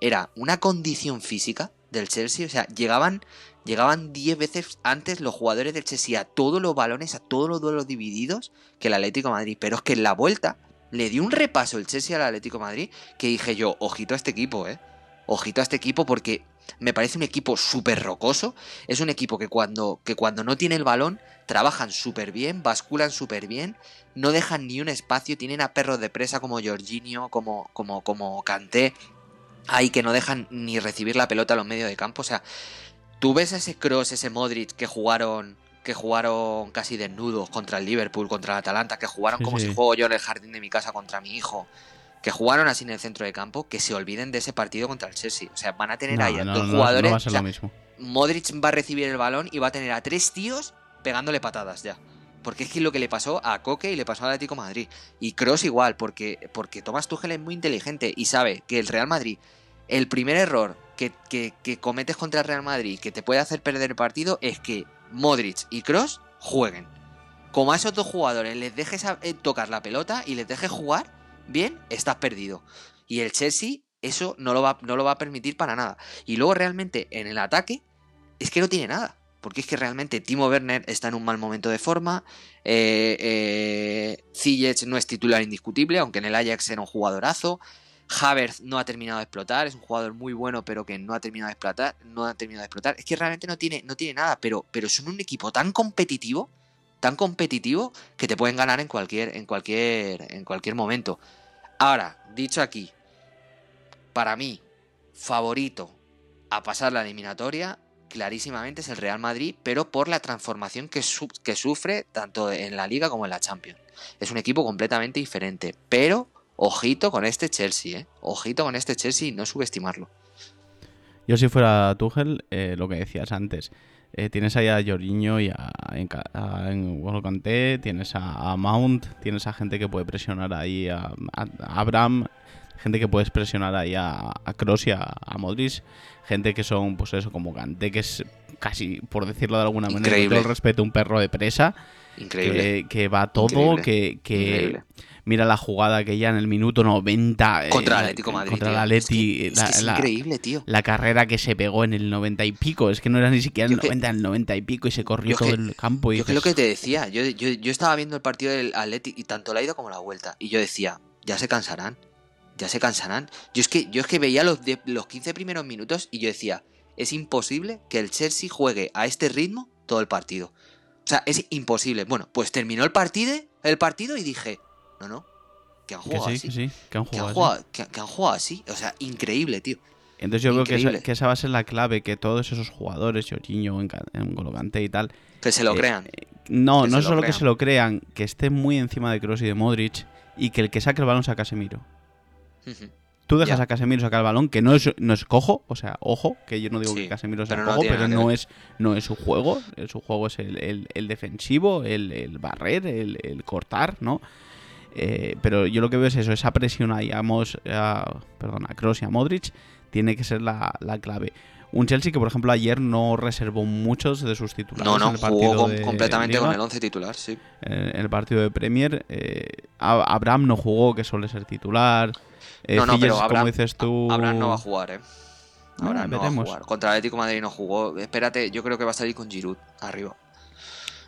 era una condición física del Chelsea, o sea, llegaban llegaban 10 veces antes los jugadores del Chelsea a todos los balones, a todos los duelos divididos que el Atlético Madrid, pero es que en la vuelta le dio un repaso el Chelsea al Atlético Madrid que dije yo, ojito a este equipo, eh. Ojito a este equipo porque me parece un equipo súper rocoso. Es un equipo que cuando, que cuando no tiene el balón trabajan súper bien, basculan súper bien, no dejan ni un espacio, tienen a perros de presa como Jorginho, como, como, como Kanté, ahí que no dejan ni recibir la pelota a los medios de campo. O sea, tú ves ese Cross, ese Modric que jugaron que jugaron casi desnudos contra el Liverpool, contra el Atalanta, que jugaron como si juego yo en el jardín de mi casa contra mi hijo, que jugaron así en el centro de campo, que se olviden de ese partido contra el Chelsea. O sea, van a tener ahí a dos jugadores. Modric va a recibir el balón y va a tener a tres tíos pegándole patadas ya. Porque es que lo que le pasó a Coque y le pasó al Atlético Madrid. Y Cross igual, porque, porque Tomás Tuchel es muy inteligente y sabe que el Real Madrid, el primer error que, cometes contra el Real Madrid que te puede hacer perder el partido es que Modric y Cross jueguen. Como a esos dos jugadores les dejes eh, tocar la pelota y les dejes jugar, bien, estás perdido. Y el Chelsea eso no lo, va, a permitir para nada. Y luego realmente en el ataque es que no tiene nada. Porque es que realmente Timo Werner está en un mal momento de forma. Eh, eh no es titular indiscutible, aunque en el Ajax era un jugadorazo. Havertz no ha terminado de explotar, es un jugador muy bueno, pero que no ha terminado de explotar. No ha terminado de explotar. Es que realmente no tiene, no tiene nada, pero, pero son un equipo tan competitivo, tan competitivo, que te pueden ganar en cualquier, en cualquier, en cualquier momento. Ahora, dicho aquí, para mí, favorito a pasar la eliminatoria, clarísimamente es el Real Madrid, pero por la transformación que, que sufre tanto en la liga como en la Champions. Es un equipo completamente diferente, pero ojito con este Chelsea, ¿eh? Ojito con este Chelsea y no subestimarlo. Yo si fuera Tuchel, eh, lo que decías antes, Eh, tienes ahí a Jorginho y a, a, N'Golo Kanté, tienes a, Mount, tienes a gente que puede presionar ahí a, Abraham, gente que puedes presionar ahí a, a Kroos y a, Modric, gente que son, pues eso, como Kanté, que es casi, por decirlo de alguna manera, con todo el respeto, un perro de presa. Increíble. Que, va todo, que, que mira la jugada que ya en el minuto 90 eh, contra el Atlético Madrid. Contra el Atleti. Es, increíble, tío. La carrera que se pegó en el 90 y pico. Es que no era ni siquiera el 90, el 90 y pico y se corrió todo el campo. Y yo que lo que te decía. Yo, yo, yo estaba viendo el partido del Atleti y tanto la ida como la vuelta. Y yo decía, ya se cansarán. Ya se cansarán. Yo es que, yo es que veía los, los 15 primeros minutos y yo decía, es imposible que el Chelsea juegue a este ritmo todo el partido. O sea, es imposible. Bueno, pues terminó el partido, el partido y dije, no, no. Que han jugado así. que han jugado, así. O sea, increíble, tío. Entonces yo creo que esa, va a ser la clave, que todos esos jugadores, Jorginho, en Gologante y tal... Que se lo eh, crean. Eh, no, no solo que se lo crean, que esté muy encima de Kroos y de Modric y que el que saque el balón sea Casemiro. Tú dejas a Casemiro sacar el balón, que no es, no es cojo, o sea, ojo, que yo no digo que Casemiro sea cojo, pero no es, no es su juego. Su juego es el, el, defensivo, el, el barrer, el, cortar, ¿no? Eh, pero yo lo que veo es eso, esa presión ahí a, Mos, perdón, a Kroos y a Modric tiene que ser la, clave. Un Chelsea que, por ejemplo, ayer no reservó muchos de sus titulares. No, no, en el jugó completamente con el 11 titular, sí. En el partido de Premier, eh, Abraham no jugó, que suele ser titular. Eh, no, no, pero como dices tú... Abraham no va a jugar, ¿eh? Abraham no va a jugar. Contra el Atlético Madrid no jugó. Espérate, yo creo que va a salir con Giroud arriba.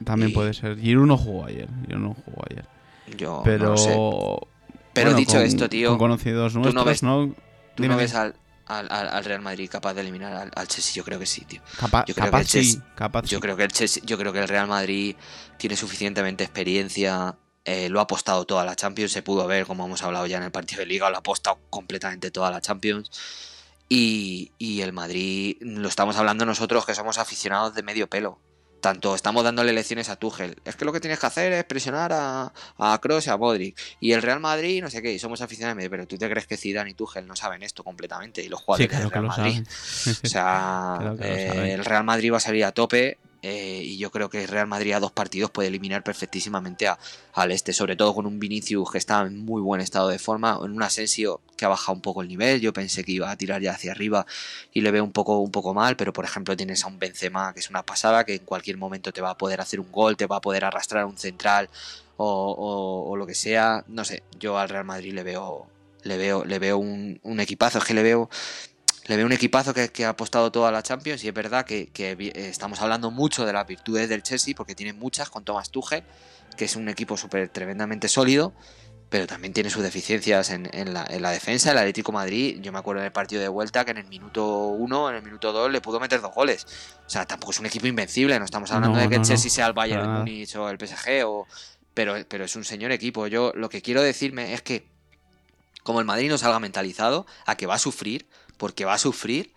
También puede ser. Giroud no jugó ayer. Giroud no jugó ayer. Yo pero, no sé. Pero dicho esto, tío. Con conocidos nuestros, ¿tú no ves, ¿no? ¿tú no ves al, al, Real Madrid capaz de eliminar al, Chelsea? Yo creo que sí, tío. yo creo capaz, que el sí, capaz yo creo que el Chelsea, yo creo que el Real Madrid tiene suficientemente experiencia. Eh, lo ha apostado toda la Champions. Se pudo ver, como hemos hablado ya en el partido de Liga, lo ha apostado completamente toda la Champions. Y, y el Madrid, lo estamos hablando nosotros que somos aficionados de medio pelo tanto estamos dándole lecciones a Tuchel. Es que lo que tienes que hacer es presionar a, a Kroos y a Modric. Y el Real Madrid, no sé qué, y somos aficionados, pero tú te crees que Zidane y Tuchel no saben esto completamente y los jugadores del Real Madrid. O sea, eh, el Real Madrid va a salir a tope eh, y yo creo que Real Madrid a dos partidos puede eliminar perfectísimamente a, al este, sobre todo con un Vinicius que está en muy buen estado de forma, en un Asensio que ha bajado un poco el nivel, yo pensé que iba a tirar ya hacia arriba y le veo un poco, un poco mal, pero por ejemplo tienes a un Benzema que es una pasada, que en cualquier momento te va a poder hacer un gol, te va a poder arrastrar un central o, lo que sea, no sé, yo al Real Madrid le veo, le veo, le veo un, un equipazo, es que le veo le veo un equipazo que, ha apostado toda la Champions y es verdad que, estamos hablando mucho de las virtudes del Chelsea porque tiene muchas con Thomas Tuchel, que es un equipo súper tremendamente sólido, pero también tiene sus deficiencias en, la, defensa. El Atlético Madrid, yo me acuerdo en el partido de vuelta que en el minuto 1, en el minuto 2 le pudo meter dos goles. O sea, tampoco es un equipo invencible, no estamos hablando de que el Chelsea sea el Bayern Munich o el PSG, o, pero, pero es un señor equipo. Yo lo que quiero decirme es que como el Madrid no salga mentalizado a que va a sufrir, porque va a sufrir,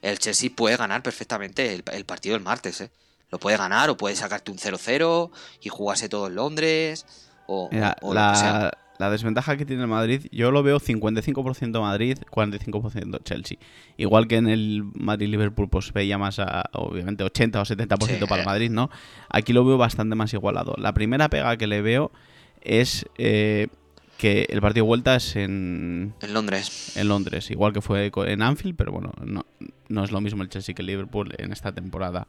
el Chelsea puede ganar perfectamente el, partido del martes. ¿eh? Lo puede ganar o puede sacarte un 0-0 y jugarse todo en Londres. O, la, la, desventaja que tiene el Madrid, yo lo veo 55% Madrid, 45% Chelsea. Igual que en el Madrid-Liverpool, pues veía más, a, obviamente, 80 o 70% para el Madrid, ¿no? Aquí lo veo bastante más igualado. La primera pega que le veo es eh, que el partido de vuelta es en... En Londres. En Londres, igual que fue en Anfield, pero bueno, no, no es lo mismo el Chelsea que el Liverpool en esta temporada.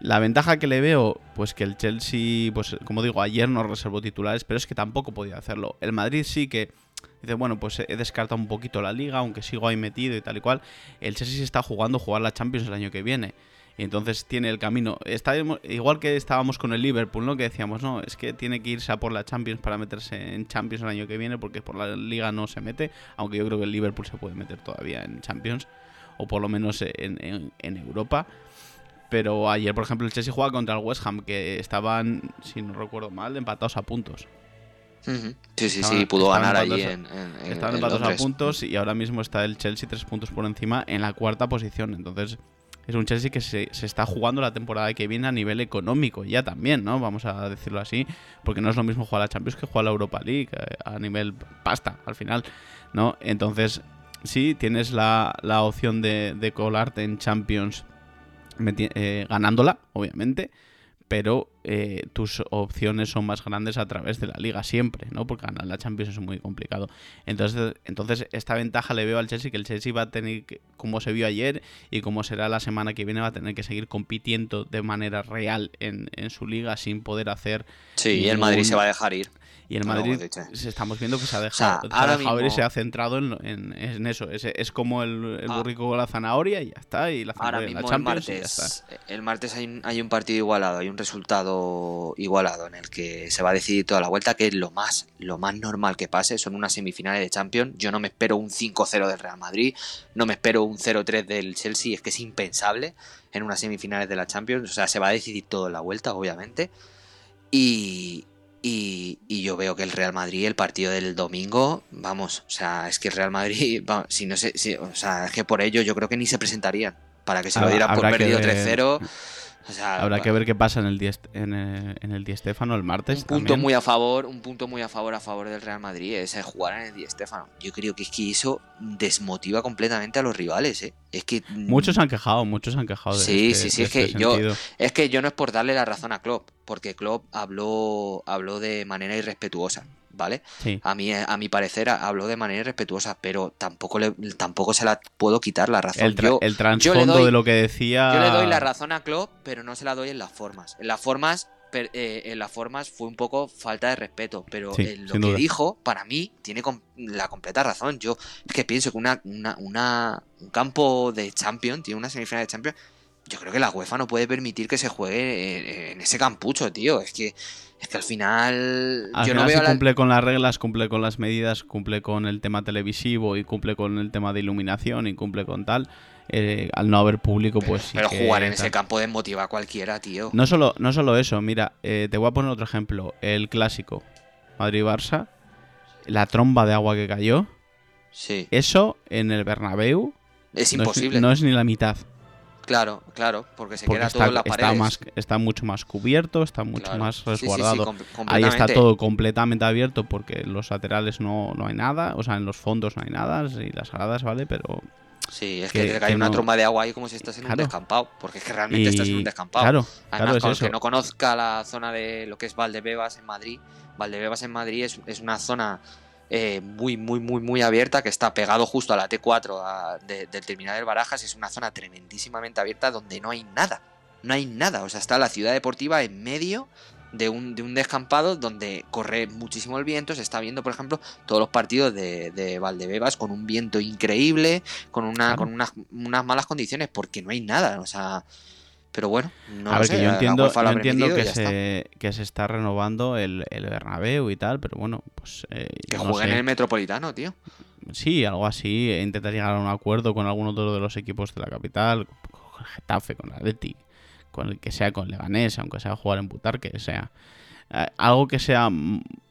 La ventaja que le veo, pues que el Chelsea, pues como digo, ayer no reservó titulares, pero es que tampoco podía hacerlo. El Madrid sí que dice, bueno, pues he descartado un poquito la liga, aunque sigo ahí metido y tal y cual. El Chelsea sí está jugando jugar la Champions el año que viene. Y entonces tiene el camino. Está, igual que estábamos con el Liverpool, ¿no? Que decíamos, no, es que tiene que irse a por la Champions para meterse en Champions el año que viene, porque por la liga no se mete. Aunque yo creo que el Liverpool se puede meter todavía en Champions, o por lo menos en, Europa. Pero ayer, por ejemplo, el Chelsea juega contra el West Ham, que estaban, si no recuerdo mal, empatados a puntos. Sí, sí, sí, pudo ganar allí en, Estaban empatados a puntos y ahora mismo está el Chelsea tres puntos por encima en la cuarta posición. Entonces, es un Chelsea que se, está jugando la temporada que viene a nivel económico ya también, ¿no? Vamos a decirlo así, porque no es lo mismo jugar a la Champions que jugar a la Europa League eh, a nivel pasta al final, ¿no? Entonces, sí, tienes la, opción de, colarte en Champions eh, ganándola, obviamente, pero eh, tus opciones son más grandes a través de la liga siempre, ¿no? Porque ganar la Champions es muy complicado. Entonces, entonces esta ventaja le veo al Chelsea, que el Chelsea va a tener, que, como se vio ayer y como será la semana que viene, va a tener que seguir compitiendo de manera real en, en su liga sin poder hacer... Sí, y el Madrid se va a dejar ir. Y el Madrid estamos viendo que se ha dejado, se y se ha centrado en, eso. Es, es como el, el ah. burrico con la zanahoria y ya está. Y la ahora mismo el martes, el martes hay un, hay un partido igualado, hay un resultado igualado en el que se va a decidir toda la vuelta, que es lo más, lo más normal que pase. Son unas semifinales de Champions. Yo no me espero un 5-0 del Real Madrid, no me espero un 0-3 del Chelsea, es que es impensable en unas semifinales de la Champions. O sea, se va a decidir todo en la vuelta, obviamente. Y, y, yo veo que el Real Madrid, el partido del domingo, vamos, o sea, es que el Real Madrid, si no sé, si, o sea, es que por ello yo creo que ni se presentarían para que se lo dieran por perdido 3-0. Habrá que ver qué pasa en el Di, en el, en el el martes. Un punto muy a favor, un punto muy a favor a favor del Real Madrid es jugar en el Di Stéfano. Yo creo que es que eso desmotiva completamente a los rivales, ¿eh? Es que mm, muchos han quejado, muchos han quejado de Sí, este, sí, sí, es que yo es que yo no es por darle la razón a Klopp, porque Klopp habló habló de manera irrespetuosa. ¿Vale? A, mí, a mi parecer habló de manera irrespetuosa, pero tampoco, le, tampoco se la puedo quitar la razón. El, yo, el trasfondo de lo que decía... Yo le doy la razón a Klopp, pero no se la doy en las formas. En las formas eh, en las formas fue un poco falta de respeto, pero lo que dijo, para mí, tiene la completa razón. Yo es que pienso que una, una, un campo de Champions, tiene una semifinal de Champions, yo creo que la UEFA no puede permitir que se juegue en, ese campucho, tío. Es que, es que al final. yo no veo cumple con las reglas, cumple con las medidas, cumple con el tema televisivo y cumple con el tema de iluminación y cumple con tal. Eh, al no haber público, pues sí. Pero jugar en ese campo desmotiva a cualquiera, tío. No solo, no solo eso, mira, eh, te voy a poner otro ejemplo. El clásico Madrid-Barça, la tromba de agua que cayó. Sí. Eso en el Bernabéu. Es imposible. no es ni la mitad. Claro, claro, porque se queda todo en la pared. Está, mucho más cubierto, está mucho más resguardado. Ahí está todo completamente abierto porque en los laterales no, no hay nada, o sea, en los fondos no hay nada, y las gradas, ¿vale? Pero Sí, es que, hay una tromba de agua ahí como si estás en un descampado, porque es que realmente estás en un descampado. Claro, Además, claro, que no conozca la zona de lo que es Valdebebas en Madrid, Valdebebas en Madrid es, es una zona eh, muy, muy, muy, muy abierta, que está pegado justo a la T4 del terminal de Barajas. Es una zona tremendísimamente abierta donde no hay nada. No hay nada. O sea, está la ciudad deportiva en medio de un, de un descampado donde corre muchísimo el viento. Se está viendo, por ejemplo, todos los partidos de, de Valdebebas con un viento increíble, con, una, con unas, unas malas condiciones, porque no hay nada. O sea, pero bueno, no a ver, que yo entiendo, entiendo que, se, que se está renovando el, el Bernabéu y tal, pero bueno, pues... Eh, que jueguen en el Metropolitano, tío. Sí, algo así, e intentar llegar a un acuerdo con alguno de los equipos de la capital, con el Getafe, con Atleti, con el que sea, con Leganés, aunque sea jugar en Butarque, sea. Eh, algo que sea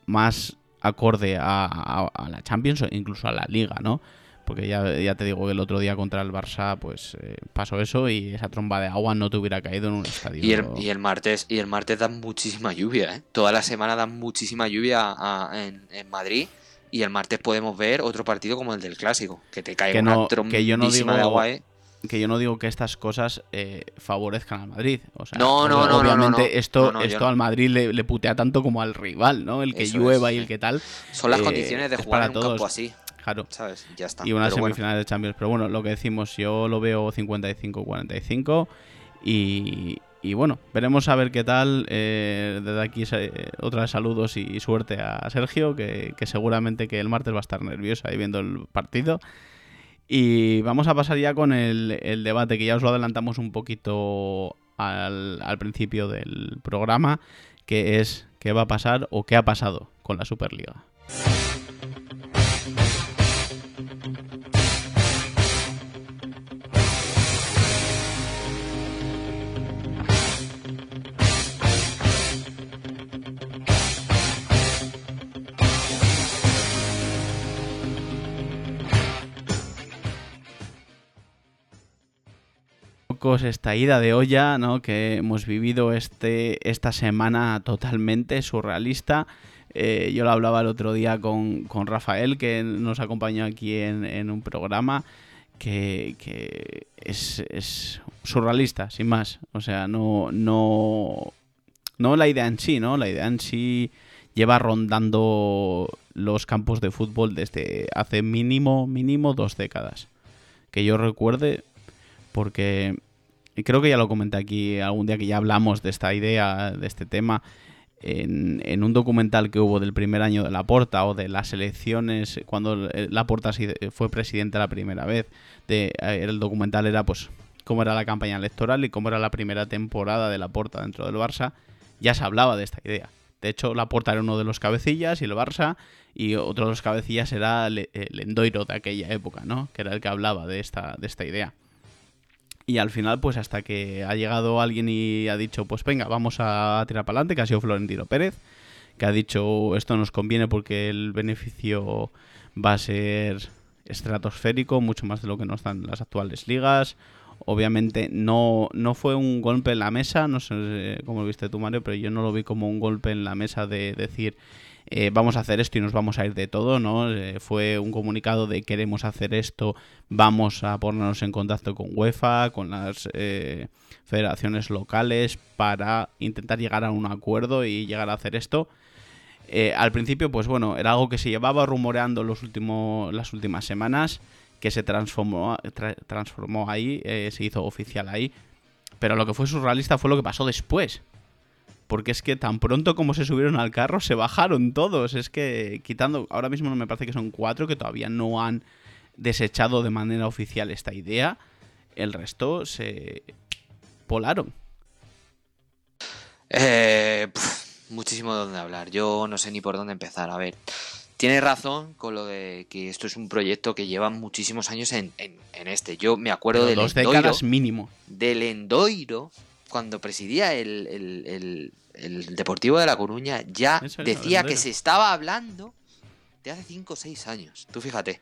más acorde a, a la Champions o incluso a la Liga, ¿no? Porque ya, ya te digo que el otro día contra el Barça pues eh, pasó eso y esa tromba de agua no te hubiera caído en un estadio. Y el, y el martes y el martes dan muchísima lluvia, ¿eh? Toda la semana dan muchísima lluvia en, Madrid y el martes podemos ver otro partido como el del clásico, que te cae una tromba de agua, ¿eh? que yo no digo que estas cosas eh, favorezcan al Madrid. O sea, no, no, no, obviamente esto, esto al Madrid le, putea tanto como al rival, ¿no? El que llueva y el que tal. Son las condiciones de jugar en un campo así. Claro. ¿Sabes? Ya está. Y una semifinal de Champions. Pero bueno, lo que decimos, yo lo veo 55-45. Y, y bueno, veremos a ver qué tal. Eh, desde aquí eh, otra vez saludos y, suerte a Sergio, que, seguramente que el martes va a estar nervioso ahí viendo el partido. Y vamos a pasar ya con el, el debate, que ya os lo adelantamos un poquito al, al principio del programa, que es qué va a pasar o qué ha pasado con la Superliga. Esta ida de olla ¿no? que hemos vivido este, esta semana totalmente surrealista. Eh, yo lo hablaba el otro día con, Rafael, que nos acompañó aquí en, un programa, que, que es, es, surrealista, sin más. O sea, no, no, no la idea en sí, ¿no? La idea en sí lleva rondando los campos de fútbol desde hace mínimo, mínimo dos décadas. Que yo recuerde, porque creo que ya lo comenté aquí algún día que ya hablamos de esta idea, de este tema, en, un documental que hubo del primer año de Laporta o de las elecciones cuando Laporta fue presidente la primera vez. De, eh, el documental era pues cómo era la campaña electoral y cómo era la primera temporada de Laporta dentro del Barça. Ya se hablaba de esta idea. De hecho, Laporta era uno de los cabecillas y el Barça, y otro de los cabecillas era el Endoiro de aquella época, ¿no? Que era el que hablaba de esta, de esta idea. Y al final, pues hasta que ha llegado alguien y ha dicho, pues venga, vamos a tirar para adelante, que ha sido Florentino Pérez, que ha dicho, esto nos conviene porque el beneficio va a ser estratosférico, mucho más de lo que nos dan las actuales ligas. Obviamente no, no fue un golpe en la mesa, no sé cómo lo viste tú, Mario, pero yo no lo vi como un golpe en la mesa de decir, eh, vamos a hacer esto y nos vamos a ir de todo, ¿no? Eh, fue un comunicado de queremos hacer esto, vamos a ponernos en contacto con UEFA, con las eh, federaciones locales para intentar llegar a un acuerdo y llegar a hacer esto. al principio, pues bueno, era algo que se llevaba rumoreando las últimas semanas, que se transformó, transformó ahí, se hizo oficial ahí. Pero lo que fue surrealista fue lo que pasó después porque es que tan pronto como se subieron al carro se bajaron todos. Es que quitando, ahora mismo me parece que son cuatro que todavía no han desechado de manera oficial esta idea. El resto se polaron. Eh, muchísimo de dónde hablar. Yo no sé ni por dónde empezar. A ver, tiene razón con lo de que esto es un proyecto que lleva muchísimos años en, este. Yo me acuerdo de dos décadas mínimo. Del Endoiro, cuando presidía el, Deportivo de La Coruña, ya decía que se estaba hablando de hace 5 o 6 años. Tú fíjate.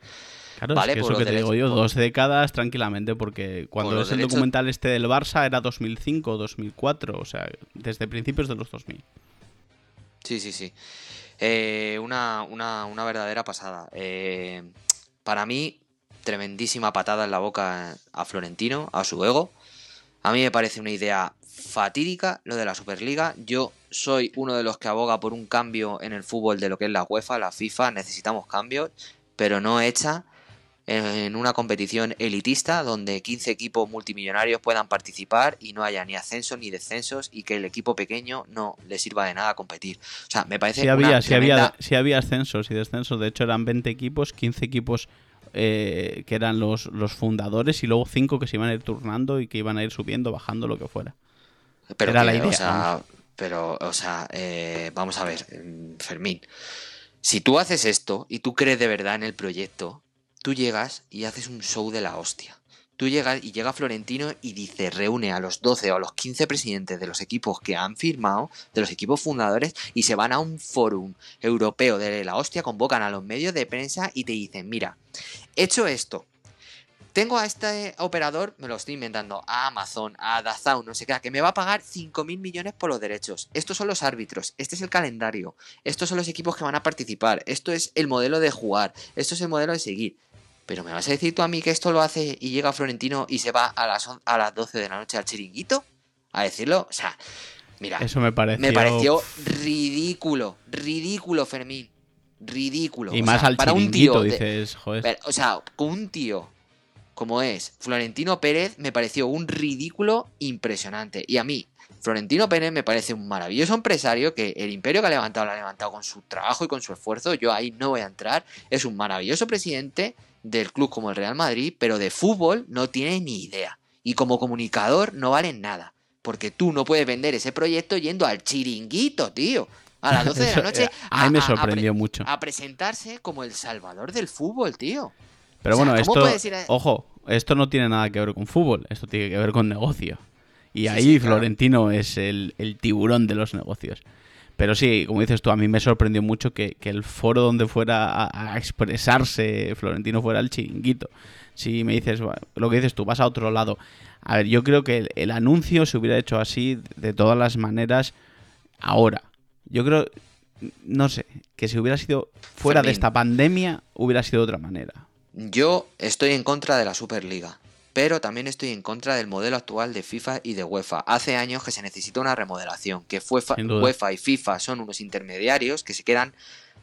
Claro, es que eso que te digo yo, dos décadas tranquilamente, porque cuando es el documental este del Barça era 2005, 2004, o sea, desde principios de los 2000. Sí, sí, sí. Eh, una, verdadera pasada. Eh, para mí, tremendísima patada en la boca a Florentino, a su ego. A mí me parece una idea fatídica lo de la Superliga. Yo soy uno de los que aboga por un cambio en el fútbol de lo que es la UEFA, la FIFA. Necesitamos cambios, pero no hecha en una competición elitista donde 15 equipos multimillonarios puedan participar y no haya ni ascensos ni descensos y que el equipo pequeño no le sirva de nada competir. O sea, me parece sí había, había, sí había ascensos y descensos, de hecho eran 20 equipos, 15 equipos eh, que eran los, los fundadores y luego 5 que se iban a ir turnando y que iban a ir subiendo, bajando, lo que fuera. Pero Era la idea. O sea, pero, o sea, eh, vamos a ver, Fermín. Si tú haces esto y tú crees de verdad en el proyecto, tú llegas y haces un show de la hostia. Tú llegas y llega Florentino y dice, reúne a los 12 o a los 15 presidentes de los equipos que han firmado, de los equipos fundadores, y se van a un fórum europeo de la hostia, convocan a los medios de prensa y te dicen, mira, hecho esto, tengo a este operador, me lo estoy inventando, a Amazon, a Dazau, no sé qué, que me va a pagar 5 mil millones por los derechos. Estos son los árbitros, este es el calendario, estos son los equipos que van a participar, esto es el modelo de jugar, esto es el modelo de seguir. Pero me vas a decir tú a mí que esto lo hace y llega Florentino y se va a las, a las 12 de la noche al chiringuito a decirlo. O sea, mira, eso me pareció, me pareció ridículo, ridículo, Fermín. Ridículo. Y más al para chiringuito, un tío dices, joder. o sea, un tío como es Florentino Pérez, me pareció un ridículo impresionante. Y a mí, Florentino Pérez me parece un maravilloso empresario que el imperio que ha levantado lo ha levantado con su trabajo y con su esfuerzo. Yo ahí no voy a entrar. Es un maravilloso presidente del club como el Real Madrid, pero de fútbol no tiene ni idea. Y como comunicador no vale nada. Porque tú no puedes vender ese proyecto yendo al chiringuito, tío. A las 12 de la noche. a mí me sorprendió mucho. A presentarse como el salvador del fútbol, tío. Pero bueno, esto, ojo, esto no tiene nada que ver con fútbol, esto tiene que ver con negocio. Y ahí Florentino es el, tiburón de los negocios. Pero sí, como dices tú, a mí me sorprendió mucho que, el foro donde fuera a, expresarse Florentino fuera el chiringuito. Si me dices, lo que dices tú, vas a otro lado. A ver, yo creo que el, anuncio se hubiera hecho así de todas las maneras ahora. Yo creo, no sé, que si hubiera sido fuera de esta pandemia, hubiera sido de otra manera. Yo estoy en contra de la Superliga, pero también estoy en contra del modelo actual de FIFA y de UEFA. Hace años que se necesita una remodelación, que UEFA, UEFA y FIFA son unos intermediarios que se quedan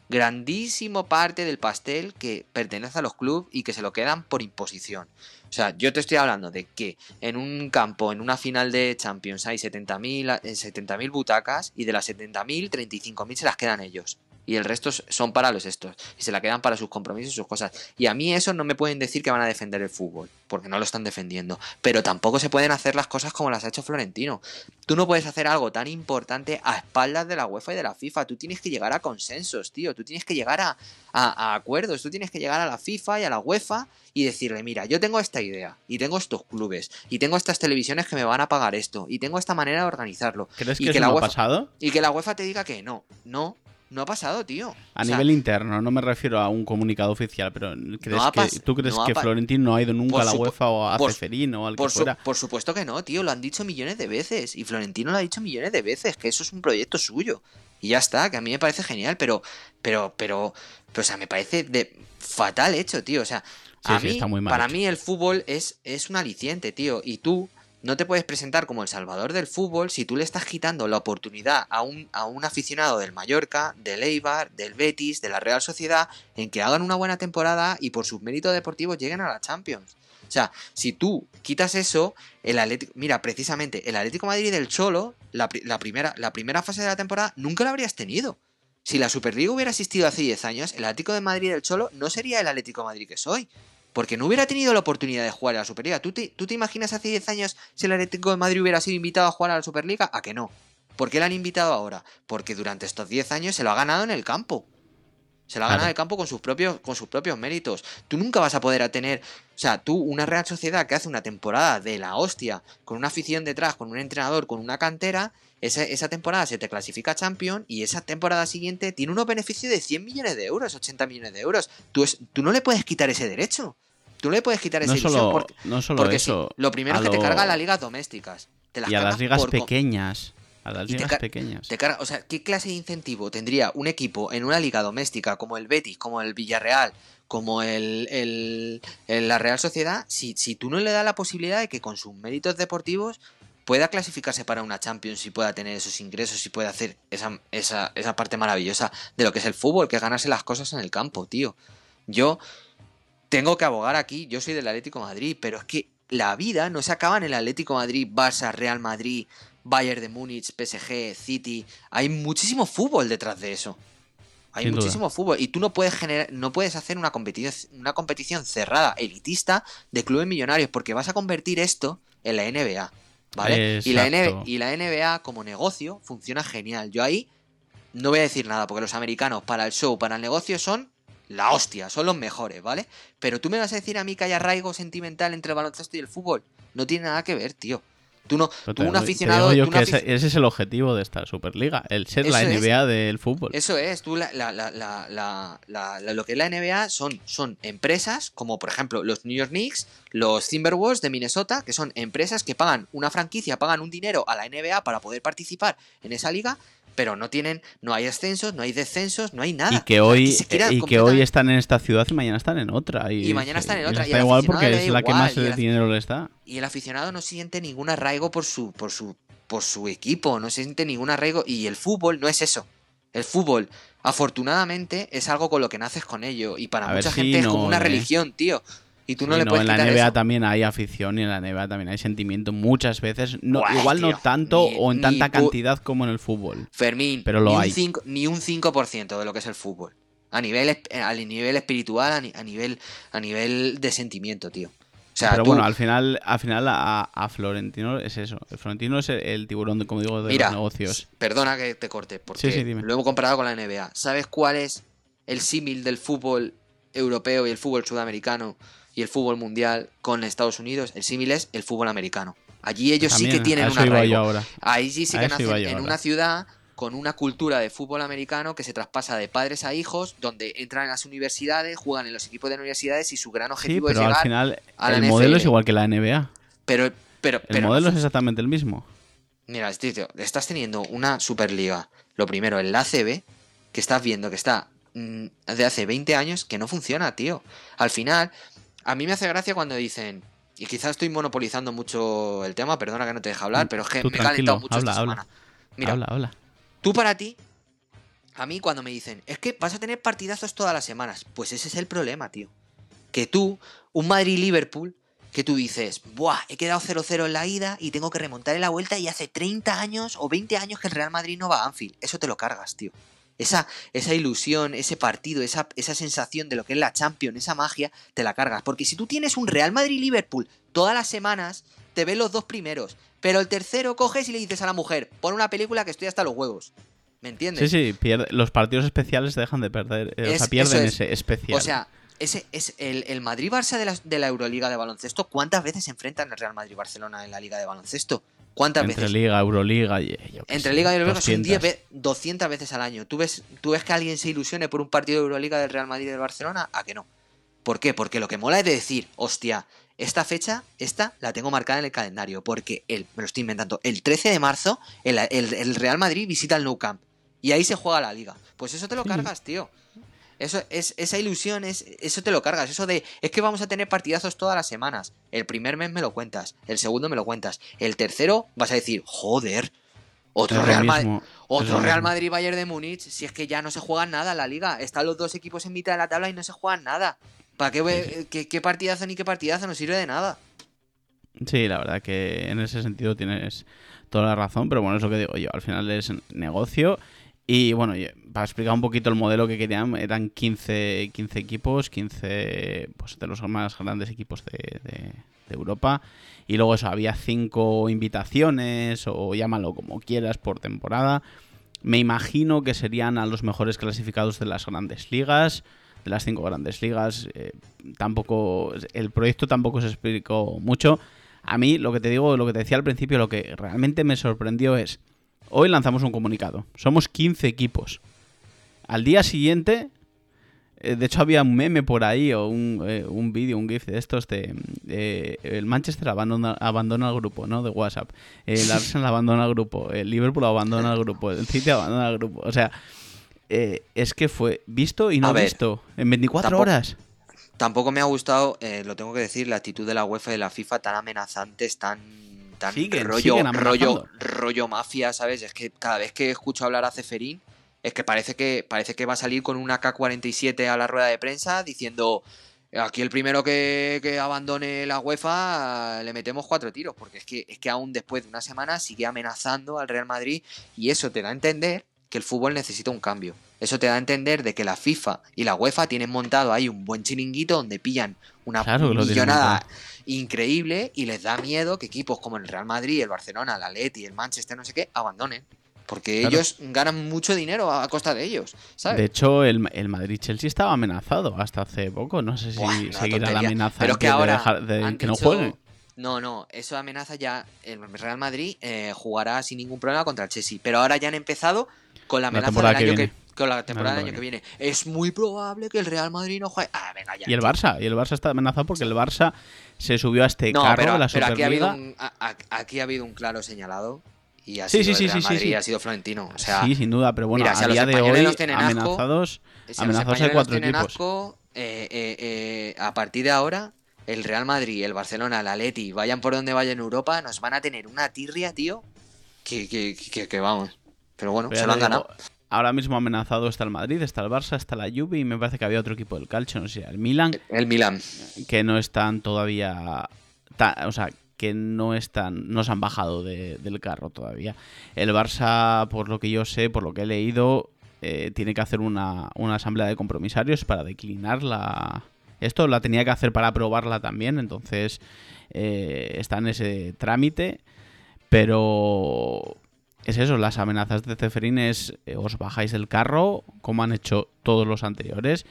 grandísimo parte del pastel que pertenece a los clubes y que se lo quedan por imposición. O sea, yo te estoy hablando de que en un campo, en una final de Champions, hay 70.000 70 butacas y de las 70.000, 35.000 se las quedan ellos y el resto son para los estos y se la quedan para sus compromisos y sus cosas. Y a mí eso no me pueden decir que van a defender el fútbol, porque no lo están defendiendo, pero tampoco se pueden hacer las cosas como las ha hecho Florentino. Tú no puedes hacer algo tan importante a espaldas de la UEFA y de la FIFA, tú tienes que llegar a consensos, tío, tú tienes que llegar a, a, acuerdos, tú tienes que llegar a la FIFA y a la UEFA y decirle, mira, yo tengo esta idea y tengo estos clubes y tengo estas televisiones que me van a pagar esto y tengo esta manera de organizarlo. ¿Crees y que, la ha pasado? Y que la UEFA te diga que no, no, no ha pasado, tío. A nivel interno, no me refiero a un comunicado oficial, pero ¿crees ¿tú crees que Florentino no ha ido nunca a la UEFA o a Ceferín o al por que fuera? por supuesto que no, tío. Lo han dicho millones de veces. Y Florentino lo ha dicho millones de veces, que eso es un proyecto suyo. Y ya está, que a mí me parece genial, pero, pero, pero, pero o sea, me parece de fatal hecho, tío. O sea, a mí, para mí el fútbol es, es un aliciente, tío. Y tú, no te puedes presentar como el salvador del fútbol si tú le estás quitando la oportunidad a un, a un aficionado del Mallorca, del Eibar, del Betis, de la Real Sociedad, en que hagan una buena temporada y por sus méritos deportivos lleguen a la Champions. O sea, si tú quitas eso, el Atlético, mira, precisamente el Atlético Madrid del Cholo, la, primera, la primera fase de la temporada, nunca la habrías tenido. Si la Superliga hubiera existido hace 10 años, el Atlético de Madrid del Cholo no sería el Atlético Madrid que soy porque no hubiera tenido la oportunidad de jugar a la Superliga. ¿Tú te, ¿Tú te imaginas hace 10 años si el Atlético de Madrid hubiera sido invitado a jugar a la Superliga? ¿A que no? ¿Por qué le han invitado ahora? Porque durante estos 10 años se lo ha ganado en el campo. Se lo ha ganado en el campo con sus, propios, con sus propios méritos. Tú nunca vas a poder tener. O sea, tú, una Real Sociedad que hace una temporada de la hostia, con una afición detrás, con un entrenador, con una cantera, esa, esa temporada se te clasifica Champion y esa temporada siguiente tiene unos beneficios de 100 millones de euros, 80 millones de euros. Tú, tú no le puedes quitar ese derecho. Tú le puedes quitar esa no ilusión porque, no solo eso, lo primero es que te carga las ligas domésticas. y a las ligas pequeñas. A las ligas pequeñas. o sea, ¿qué clase de incentivo tendría un equipo en una liga doméstica como el Betis, como el Villarreal, como el, el, la Real Sociedad, si, si tú no le das la posibilidad de que con sus méritos deportivos pueda clasificarse para una Champions y pueda tener esos ingresos y pueda hacer esa, esa, esa parte maravillosa de lo que es el fútbol, que es ganarse las cosas en el campo, tío. Yo tengo que abogar aquí, yo soy del Atlético Madrid, pero es que la vida no se acaba en el Atlético Madrid, Barça, Real Madrid, Bayern de Múnich, PSG, City. Hay muchísimo fútbol detrás de eso. Hay muchísimo fútbol. Y tú no puedes generar, no puedes hacer una competición, una competición cerrada, elitista, de clubes millonarios, porque vas a convertir esto en la NBA. ¿Vale? Y la, y la NBA como negocio funciona genial. Yo ahí no voy a decir nada, porque los americanos para el show, para el negocio son la hostia, son los mejores, ¿vale? Pero tú me vas a decir a mí que hay arraigo sentimental entre el baloncesto y el fútbol. No tiene nada que ver, tío. Tú no, tú un aficionado. ese, es el objetivo de esta Superliga, el ser la NBA del fútbol. Eso es, tú la, la, la, lo que es la NBA son, son empresas, como por ejemplo los New York Knicks, los Timberwolves de Minnesota, que son empresas que pagan una franquicia, pagan un dinero a la NBA para poder participar en esa liga pero no tienen, no hay ascensos, no hay descensos, no hay nada. Y que hoy, y que hoy están en esta ciudad y mañana están en otra. Y, mañana están en otra. Y, igual porque es la que más dinero le está. Y el aficionado no siente ningún arraigo por su, por su, por su equipo, no siente ningún arraigo. Y el fútbol no es eso. El fútbol, afortunadamente, es algo con lo que naces con ello. Y para mucha gente es como una ¿eh? religión, tío. Y tú no le puedes En la NBA también hay afición y en la NBA también hay sentimiento muchas veces. No, igual no tanto o en tanta cantidad como en el fútbol. Fermín, pero lo ni, hay. Un ni un 5% de lo que es el fútbol. A nivel, a nivel espiritual, a nivel, a nivel de sentimiento, tío. O sea, pero bueno, al final, al final a, Florentino es eso. El Florentino es el, tiburón, como digo, de los negocios. Perdona que te corte, porque lo hemos comparado con la NBA. ¿Sabes cuál es el símil del fútbol europeo y el fútbol sudamericano y el fútbol mundial con Estados Unidos, el símil es el fútbol americano. Allí ellos sí que tienen una arraigo. Ahí sí, sí que nacen en una ciudad con una cultura de fútbol americano que se traspasa de padres a hijos, donde entran en las universidades, juegan en los equipos de universidades y su gran objetivo es llegar al final el modelo es igual que la NBA. Pero, pero, el modelo es exactamente el mismo. Mira, estás teniendo una Superliga, lo primero, el ACB, que estás viendo que está mm, de hace 20 años que no funciona, tío. Al final, a mí me hace gracia cuando dicen, y quizás estoy monopolizando mucho el tema, perdona que no te deje hablar, pero es que Tú me he calentado mucho habla, esta habla. semana. Mira, habla, habla. tú para ti, a mí cuando me dicen, es que vas a tener partidazos todas las semanas, pues ese es el problema, tío. Que tú, un Madrid-Liverpool, que tú dices, buah, he quedado 0-0 en la ida y tengo que remontar en la vuelta y hace 30 años o 20 años que el Real Madrid no va a Anfield. Eso te lo cargas, tío. Esa, esa ilusión, ese partido, esa, esa sensación de lo que es la Champions, esa magia, te la cargas. Porque si tú tienes un Real Madrid-Liverpool todas las semanas, te ves los dos primeros. Pero el tercero coges y le dices a la mujer, pon una película que estoy hasta los huevos. ¿Me entiendes? Sí, sí, pierde- los partidos especiales dejan de perder. eh, o sea, pierden es. ese especial. O sea, ese es el, el Madrid-Barça de la, de la Euroliga de baloncesto. ¿Cuántas veces se enfrentan el Real Madrid-Barcelona en la Liga de baloncesto? ¿Cuántas entre veces? Liga, Euroliga y. Entre Liga y Euroliga son 200. 10 ve- 200 veces al año. ¿Tú ves, ¿Tú ves que alguien se ilusione por un partido de Euroliga del Real Madrid y del Barcelona? ¿A que no? ¿Por qué? Porque lo que mola es de decir, hostia, esta fecha, esta la tengo marcada en el calendario. Porque, el, me lo estoy inventando, el 13 de marzo el, el- el Real Madrid visita el Nou Camp. Y ahí se juega la liga. Pues eso te lo Sí. cargas, tío. Eso es, esa ilusión, es, eso te lo cargas. Eso de, es que vamos a tener partidazos todas las semanas. El primer mes me lo cuentas, el segundo me lo cuentas. El tercero vas a decir, joder, otro Real Madrid. Otro Real. Madrid Bayern de Múnich, si es que ya no se juega nada en la liga. Están los dos equipos en mitad de la tabla y no se juegan nada. ¿Para qué, ve- qué, qué partidazo ni qué partidazo? No sirve de nada. Sí, la verdad que en ese sentido tienes toda la razón, pero bueno, es lo que digo yo, al final es negocio y bueno, y para explicar un poquito el modelo que querían, eran 15, 15 equipos, 15 pues, de los más grandes equipos de, de- de Europa y luego eso, había cinco invitaciones o llámalo como quieras por temporada. Me imagino que serían a los mejores clasificados de las grandes ligas, de las cinco grandes ligas. eh, tampoco, el proyecto tampoco se explicó mucho. A mí, lo que te digo, lo que te decía al principio, lo que realmente me sorprendió es, hoy lanzamos un comunicado, somos 15 equipos. Al día siguiente, eh, de hecho había un meme por ahí o un, eh, un vídeo, un gif de estos de, de- el Manchester abandona, abandona el grupo, ¿no? De WhatsApp. El Arsenal abandona el grupo, el Liverpool abandona el grupo, el City abandona el grupo. O sea, eh, es que fue visto y no ver, visto en 24 tampoco- horas. Tampoco me ha gustado, eh, lo tengo que decir, la actitud de la UEFA y de la FIFA tan amenazantes, tan, tan Siguen, rollo, siguen rollo, rollo mafia, ¿sabes? Es que cada vez que escucho hablar a Ceferín, es que parece que parece que va a salir con una K-47 a la rueda de prensa diciendo aquí el primero que, que abandone la UEFA le metemos cuatro tiros, porque es que, es que aún después de una semana sigue amenazando al Real Madrid y eso te da a entender que el fútbol necesita un cambio. Eso te da a entender de que la FIFA y la UEFA tienen montado ahí un buen chiringuito donde pillan una Claro millonada increíble y les da miedo que equipos como el Real Madrid, el Barcelona, el Atleti, el Manchester, no sé qué, abandonen. Porque Claro. ellos ganan mucho dinero a costa de ellos, ¿sabes? De hecho, el, el Madrid-Chelsea estaba amenazado hasta hace poco. No sé si Buah, seguirá la amenaza Pero que de, ahora dejar- de que no dicho- juegue. No, no, eso amenaza ya. El Real Madrid eh, jugará sin ningún problema contra el Chelsea. Pero ahora ya han empezado con la La amenaza temporada del que año viene. que, con la temporada del año que viene. Es muy probable que el Real Madrid no juegue. Ah, venga ya. Y el. Barça, y el Barça está amenazado porque el Barça se subió a este No, carro pero, de la pero aquí ha habido un, a- a- aquí ha habido un claro señalado. Y ha Sí, sido sí, el sí, Real sí, sí, Madrid, ha sido Florentino. O sea, sí, sin duda, pero bueno, mira, si a los día de hoy nos tienen asco, amenazados, Si a los amenazados hay cuatro tienen equipos. asco, eh, eh, eh, a partir de ahora, el Real Madrid, el Barcelona, el Atleti, vayan por donde vayan en Europa, nos van a tener una tirria, tío, que, que, que, que vamos. Pero bueno, Pero se lo han ganado. Ahora mismo amenazado está el Madrid, está el Barça, está la Juve y me parece que había otro equipo del calcio, no sé, el Milan, El Milan. que no están todavía, ta- o sea, que no están, no se han bajado de- del carro todavía. El Barça, por lo que yo sé, por lo que he leído, eh, tiene que hacer una, una asamblea de compromisarios para declinar la... Esto la tenía que hacer para aprobarla también, entonces eh, está en ese trámite, pero es eso, las amenazas de Ceferín es eh, os bajáis del carro, como han hecho todos los anteriores,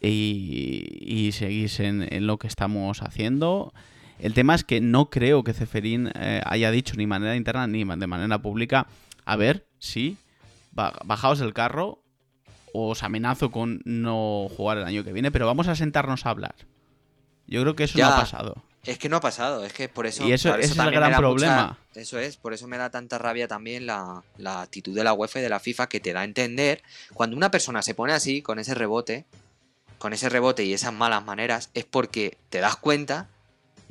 y, y seguís en, lo que estamos haciendo. El tema es que no creo que Ceferín eh, haya dicho ni manera interna ni de manera pública, a ver, sí, ba- bajaos del carro, os amenazo con no jugar el año que viene, pero vamos a sentarnos a hablar. Yo creo que eso Ya. no ha pasado. Es que no ha pasado, es que por eso. Y eso, ese es el gran problema. mucha- eso es, por eso me da tanta rabia también la, la actitud de la UEFA y de la FIFA que te da a entender cuando una persona se pone así, con ese rebote, con ese rebote y esas malas maneras, es porque te das cuenta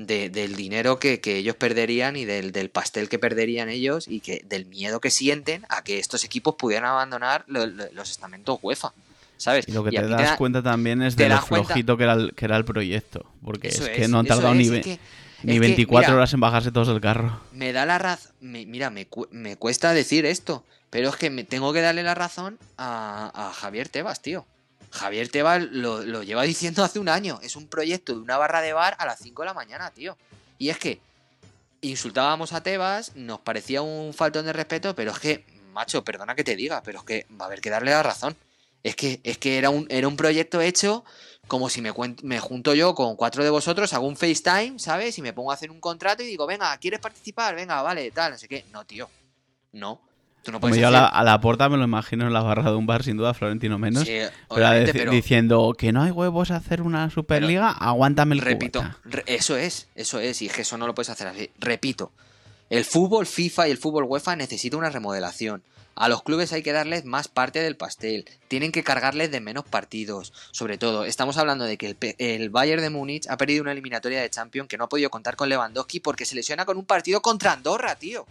de- del dinero que, que ellos perderían y del, del pastel que perderían ellos y que del miedo que sienten a que estos equipos pudieran abandonar lo- lo- los estamentos UEFA. ¿Sabes? Y lo que Y te das da- cuenta también es de lo flojito que era, el, que era el proyecto. Porque Eso es que es, no han tardado es, ni, que- ni es que, 24 mira, horas en bajarse todos del carro. me da la razón. Mira, me, cu- me cuesta decir esto, pero es que me tengo que darle la razón a, a Javier Tebas, tío. Javier Tebas lo, lleva diciendo hace un año. Es un proyecto de una barra de bar a las 5 de la mañana, tío. Y es que insultábamos a Tebas, nos parecía un faltón de respeto, pero es que, macho, perdona que te diga, pero es que va a haber que darle la razón. Es que, es que era, un, era un proyecto hecho como si me, me junto yo con cuatro de vosotros, hago un FaceTime, ¿sabes? Y me pongo a hacer un contrato y digo, venga, ¿quieres participar? Venga, vale, tal, no sé qué. No, tío. No. Tú no Como yo a la, a la puerta me lo imagino en la barra de un bar, sin duda, Florentino menos. Sí, pero, deci- diciendo que no hay huevos a hacer una Superliga, aguántame el repito, re- eso es, eso es, y es que eso no lo puedes hacer así. Repito, el fútbol FIFA y el fútbol UEFA necesita una remodelación. A los clubes hay que darles más parte del pastel. Tienen que cargarles de menos partidos. Sobre todo, estamos hablando de que el, el Bayern de Múnich ha perdido una eliminatoria de Champions que no ha podido contar con Lewandowski porque se lesiona con un partido contra Andorra, tío.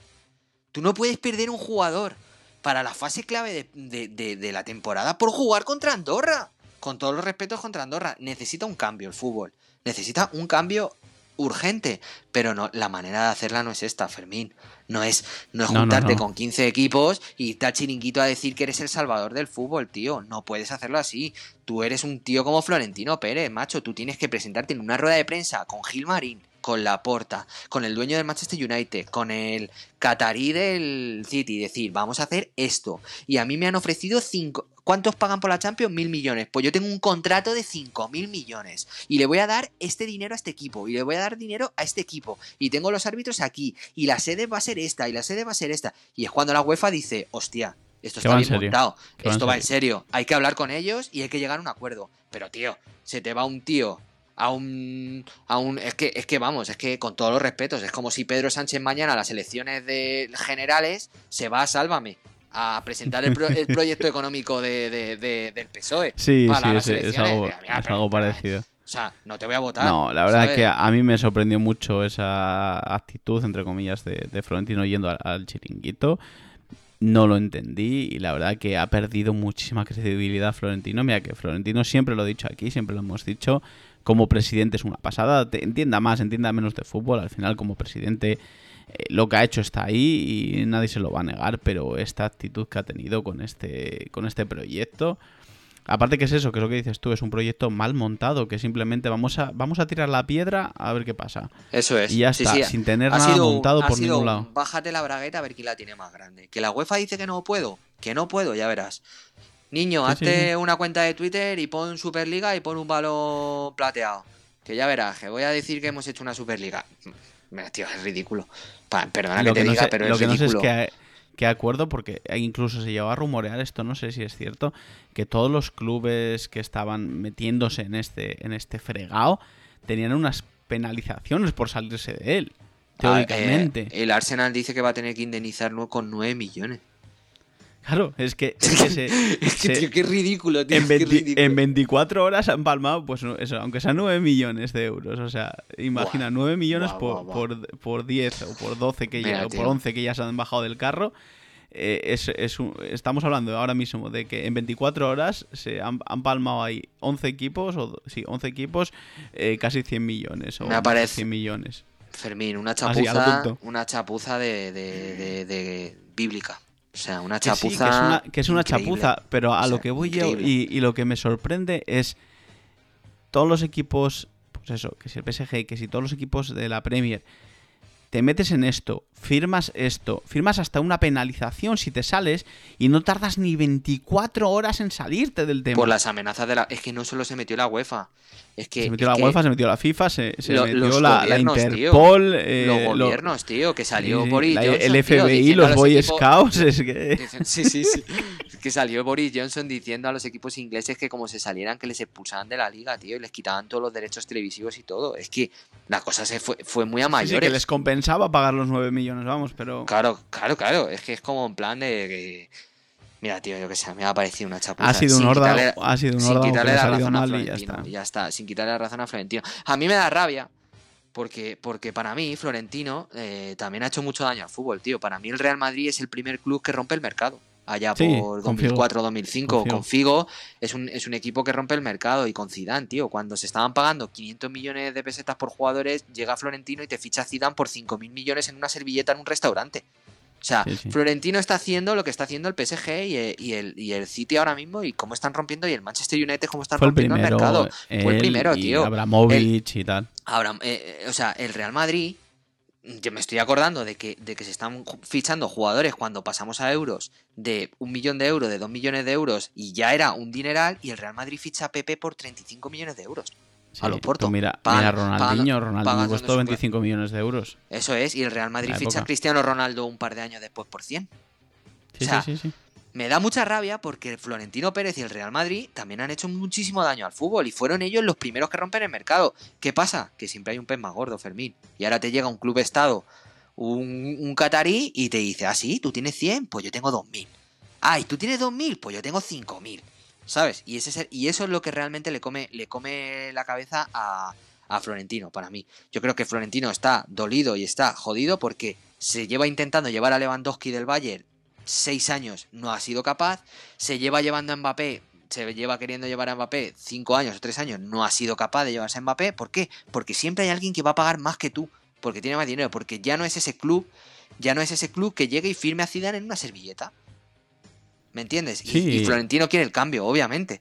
Tú no puedes perder un jugador para la fase clave de, de- de- de la temporada por jugar contra Andorra. Con todos los respetos contra Andorra. Necesita un cambio el fútbol. Necesita un cambio urgente. Pero no, la manera de hacerla no es esta, Fermín. No es, no es No, no, juntarte no. con 15 equipos y irte al chiringuito a decir que eres el salvador del fútbol, tío. No puedes hacerlo así. Tú eres un tío como Florentino Pérez, macho. Tú tienes que presentarte en una rueda de prensa con Gil Marín, con Laporta, con el dueño del Manchester United, con el catarí del City decir, vamos a hacer esto. Y a mí me han ofrecido cinco... ¿Cuántos pagan por la Champions? Mil millones. Pues yo tengo un contrato de cinco mil millones. Y le voy a dar este dinero a este equipo. Y le voy a dar dinero a este equipo. Y tengo los árbitros aquí. Y la sede va a ser esta. Y la sede va a ser esta. Y es cuando la UEFA dice, hostia, esto está bien montado. Esto va en serio. Hay que hablar con ellos y hay que llegar a un acuerdo. Pero, tío, se te va un tío a un, a un es que es que vamos es que con todos los respetos es como si Pedro Sánchez mañana a las elecciones de generales se va a Sálvame a presentar el, pro- el proyecto económico de, de- de- del PSOE Sí, para sí, las sí, es algo, Mira, mira, es pero- algo parecido. o sea no te voy a votar No, la verdad es que a mí me sorprendió mucho esa actitud, entre comillas, de, de Florentino yendo al, al chiringuito. No lo entendí y la verdad que ha perdido muchísima credibilidad Florentino. Mira que Florentino siempre lo he dicho aquí, siempre lo hemos dicho. Como presidente es una pasada. Te- entienda más, entienda menos de fútbol. Al final, como presidente, eh, lo que ha hecho está ahí y nadie se lo va a negar. Pero esta actitud que ha tenido con este, con este proyecto. Aparte que es eso, que es lo que dices tú, es un proyecto mal montado, que simplemente vamos a, vamos a tirar la piedra a ver qué pasa. eso es Y ya Sí, está, sí, sin tener ha nada sido montado por sido ningún lado. Bájate la bragueta a ver quién la tiene más grande. Que la UEFA dice que no puedo. Que no puedo, ya verás. Niño, Sí, hazte sí. una cuenta de Twitter y pon Superliga y pon un balón plateado. Que ya verás, que voy a decir que hemos hecho una Superliga. Mira, tío, es ridículo. Pa- perdona Lo que te no diga, sé, pero lo es que no sé ridículo. es que, que acuerdo, porque incluso se llegó a rumorear esto, no sé si es cierto, que todos los clubes que estaban metiéndose en este, en este fregado tenían unas penalizaciones por salirse de él. Ah, Teóricamente. eh, el Arsenal dice que va a tener que indemnizar con 9 millones. Claro, es que, es que se- Es que, se- tío, qué ridículo, tío. en, qué 20 ridículo. en 24 horas han palmado, pues eso, aunque sean 9 millones de euros. O sea, imagina, Buah, 9 millones buah, por, buah. Por, por 10 o por 12 que Mira, ya, o por tío. 11 que ya se han bajado del carro. eh, es, es un- estamos hablando ahora mismo de que en 24 horas se han, han palmado ahí 11 equipos, o sí, 11 equipos, eh, casi 100 millones. O Me más de parece- 100 millones. Fermín, una Así, a lo chapuza, tonto. una chapuza de, de- de- de bíblica. O sea, una Que sí, chapuza. que es una, que es una chapuza, pero a O lo que voy yo y, y lo que me sorprende es todos los equipos, pues eso, que si el PSG, que si todos los equipos de la Premier, te metes en esto, firmas esto, firmas hasta una penalización si te sales y no tardas ni 24 horas en salirte del tema. Por las amenazas de la. Es que no solo se metió la UEFA. Es que. se metió es la que UEFA, se metió la FIFA, se, se lo- metió la, la gobiernos, tío. Interpol, eh, los lo- gobiernos, tío, que salió Boris la- Johnson, el FBI, diciendo a los Boy equipos- Scouts, es que... Sí, sí, sí. que salió Boris Johnson diciendo a los equipos ingleses que como se salieran que les expulsaban de la liga, tío, y les quitaban todos los derechos televisivos y todo. Es que la cosa se fue, fue muy a mayores. Sí, que les compensaba pagar los 9 millones, vamos, pero... Claro, claro, claro. Es que es como en plan de que... Mira, tío, yo que sé, me ha parecido una chapuza. Ha sido un órdago, ha sido un sin órdago quitarle la razón a y ya Florentino. está. Ya está, sin quitarle la razón a Florentino. A mí me da rabia porque, porque para mí Florentino eh, también ha hecho mucho daño al fútbol, tío. Para mí el Real Madrid es el primer club que rompe el mercado. Allá Sí, por con Figo. 2004-2005 Con Figo. Es un, es un equipo que rompe el mercado y con Zidane, tío, cuando se estaban pagando 500 millones de pesetas por jugadores, llega Florentino y te ficha Zidane por 5.000 millones en una servilleta en un restaurante. O sea, Sí, sí. Florentino está haciendo lo que está haciendo el PSG y el, y el, y el City ahora mismo y cómo están rompiendo y el Manchester United cómo están Fue el rompiendo primero, el mercado. Fue el primero, y tío. Abramovich y tal. Ahora, eh, eh, o sea, el Real Madrid, yo me estoy acordando de que, de que se están fichando jugadores cuando pasamos a euros de un millón de euros, de dos millones de euros, y ya era un dineral, y el Real Madrid ficha a Pepe por 35 millones de euros. a lo Sí, Porto. Mira, Pagan- mira Ronaldinho, pagan- Ronaldinho pagan costó donde su- 25 millones de euros. Eso es, y el Real Madrid ficha a. Cristiano Ronaldo un par de años después por 100. Sí, O sea, sí, sí, sí. Me da mucha rabia porque Florentino Pérez y el Real Madrid también han hecho muchísimo daño al fútbol y fueron ellos los primeros que rompen el mercado. ¿Qué pasa? Que siempre hay un pez más gordo, Fermín. Y ahora te llega un club estado, un, catarí y te dice, ah, sí, tú tienes 100, pues yo tengo 2000. Ay, tú tienes 2000, pues yo tengo 5000. ¿Sabes? Y, ese y eso es lo que realmente le come, le come la cabeza a, a Florentino, para mí. Yo creo que Florentino está dolido y está jodido porque se lleva intentando llevar a Lewandowski del Bayern seis años, no ha sido capaz. Se lleva llevando a Mbappé, se lleva queriendo llevar a Mbappé cinco años o tres años, no ha sido capaz de llevarse a Mbappé. ¿Por qué? Porque siempre hay alguien que va a pagar más que tú, porque tiene más dinero, porque ya no es ese club, ya no es ese club que llegue y firme a Zidane en una servilleta. ¿Me entiendes? Y- Sí. Y, Florentino quiere el cambio, obviamente.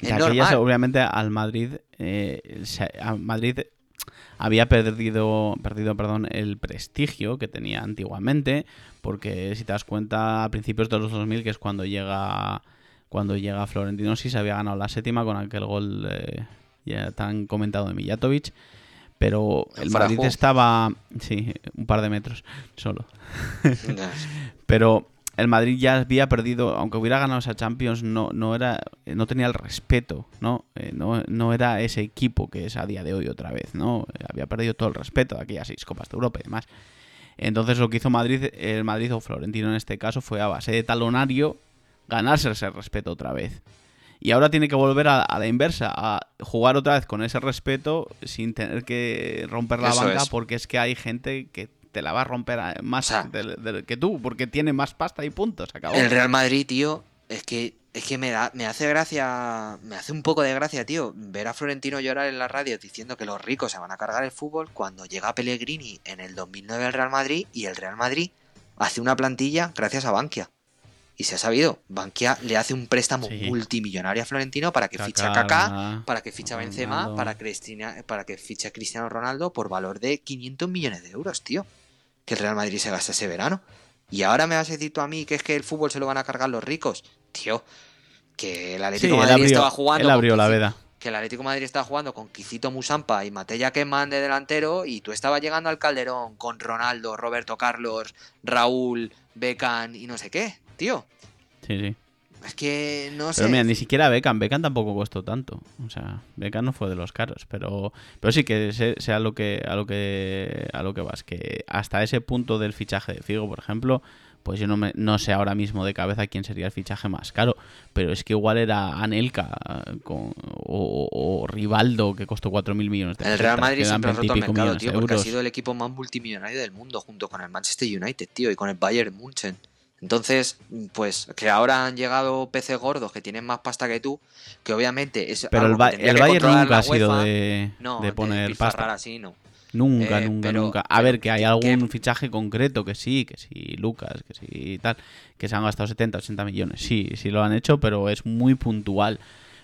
Es aquellas, obviamente, al Madrid, eh, a Madrid había perdido, perdido perdón, el prestigio que tenía antiguamente, porque si te das cuenta, a principios de los 2000, que es cuando llega cuando llega Florentino, sí se había ganado la séptima con aquel gol eh, ya tan comentado de Mijatovic, pero el Madrid estaba, sí, un par de metros solo. Pero el Madrid ya había perdido, aunque hubiera ganado esa Champions, no, no era, no tenía el respeto, ¿no? Eh, no, no era ese equipo que es a día de hoy otra vez, ¿no? Había perdido todo el respeto de aquellas seis Copas de Europa y demás. Entonces lo que hizo Madrid, el Madrid o Florentino en este caso, fue a base de talonario ganarse ese respeto otra vez. Y ahora tiene que volver a, a la inversa, a jugar otra vez con ese respeto sin tener que romper la Eso banca, es. porque es que hay gente que te la va a romper a- más O sea, del- del- que tú, porque tiene más pasta y puntos. Acabó. El Real Madrid, tío, es que es que me da me hace gracia, me hace un poco de gracia, tío, ver a Florentino llorar en la radio diciendo que los ricos se van a cargar el fútbol cuando llega Pellegrini en el 2009 al Real Madrid y el Real Madrid hace una plantilla gracias a Bankia. Y se ha sabido, Bankia le hace un préstamo Sí. multimillonario a Florentino para que fiche a Kaká, para que fiche a Benzema, Ronaldo. para, Cristina, para que fiche a Cristiano Ronaldo por valor de 500 millones de euros, tío. Que el Real Madrid se gasta ese verano. Y ahora me vas a decir tú a mí que es que el fútbol se lo van a cargar los ricos. Tío, que el Atlético Madrid abrió, estaba jugando. él con abrió la veda. Que el Atlético Madrid estaba jugando con Quisito Musampa y Matella Keman de delantero. Y tú estabas llegando al Calderón con Ronaldo, Roberto Carlos, Raúl, Beckham y no sé qué, tío. Sí, sí. Es que no sé. Pero mira, ni siquiera Beckham. Beckham tampoco costó tanto. O sea, Beckham no fue de los caros. Pero, pero sí que sea lo que, a lo que a lo que vas. Que hasta ese punto del fichaje de Figo, por ejemplo, pues yo no, me, no sé ahora mismo de cabeza quién sería el fichaje más caro. Pero es que igual era Anelka eh, con- o, o Rivaldo, que costó 4.000 millones de El Real Madrid siempre ha roto el 20 y pico mercado, tío, porque ha euros. sido el equipo más multimillonario del mundo junto con el Manchester United, tío, y con el Bayern München. Entonces, pues que ahora han llegado peces gordos que tienen más pasta que tú, que obviamente es Pero el, que Ba- tendría el que Bayern nunca ha sido de, no, de poner despilfarrar pasta. así, no. Nunca, Eh, nunca, pero- nunca. A pero ver, que hay que- algún que- fichaje concreto, que sí, que sí, Lucas, que sí, tal, que se han gastado 70, 80 millones. Sí, sí lo han hecho, pero es muy puntual.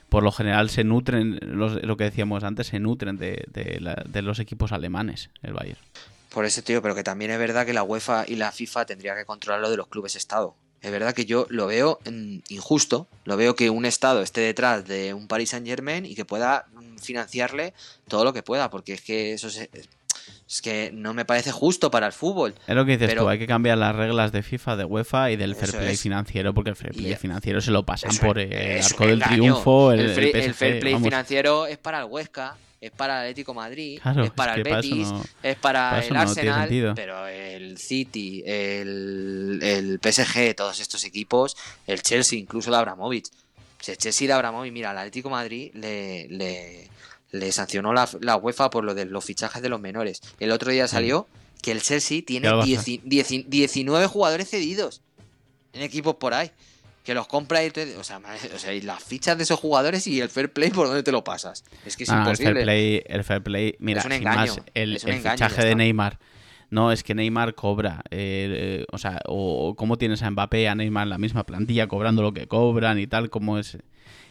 Por lo general se nutren, los- lo que decíamos antes, se nutren de, de la- de los equipos alemanes, el Bayern. Por eso, tío, pero que también es verdad que la UEFA y la FIFA tendría que controlar lo de los clubes Estado. Es verdad que yo lo veo mm, injusto, lo veo que un Estado esté detrás de un Paris Saint Germain y que pueda mm, financiarle todo lo que pueda, porque es que eso se- Es que no me parece justo para el fútbol. Es lo que dices tú, hay que cambiar las reglas de FIFA, de UEFA y del fair play financiero, porque el fair play financiero se lo pasan por el arco del triunfo. El, fair play financiero es para el Huesca, es para el Atlético Madrid, es para el Betis, es para, el Arsenal, pero el City, el, el, PSG, todos estos equipos, el Chelsea, incluso el Abramovich. el Chelsea de Abramovich, mira, el Atlético Madrid le, le le sancionó la, la, UEFA por lo de los fichajes de los menores. El otro día salió que el Chelsea tiene 19 jugadores cedidos en equipos por ahí. Que los compra y, o sea, las fichas de esos jugadores y el fair play, ¿por dónde te lo pasas? Es que es imposible. El fair play, el fair play mira, sin más, el, fichaje de Neymar. No, es que Neymar cobra. Eh, o sea, o cómo tienes a Mbappé y a Neymar en la misma plantilla cobrando lo que cobran y tal, como es.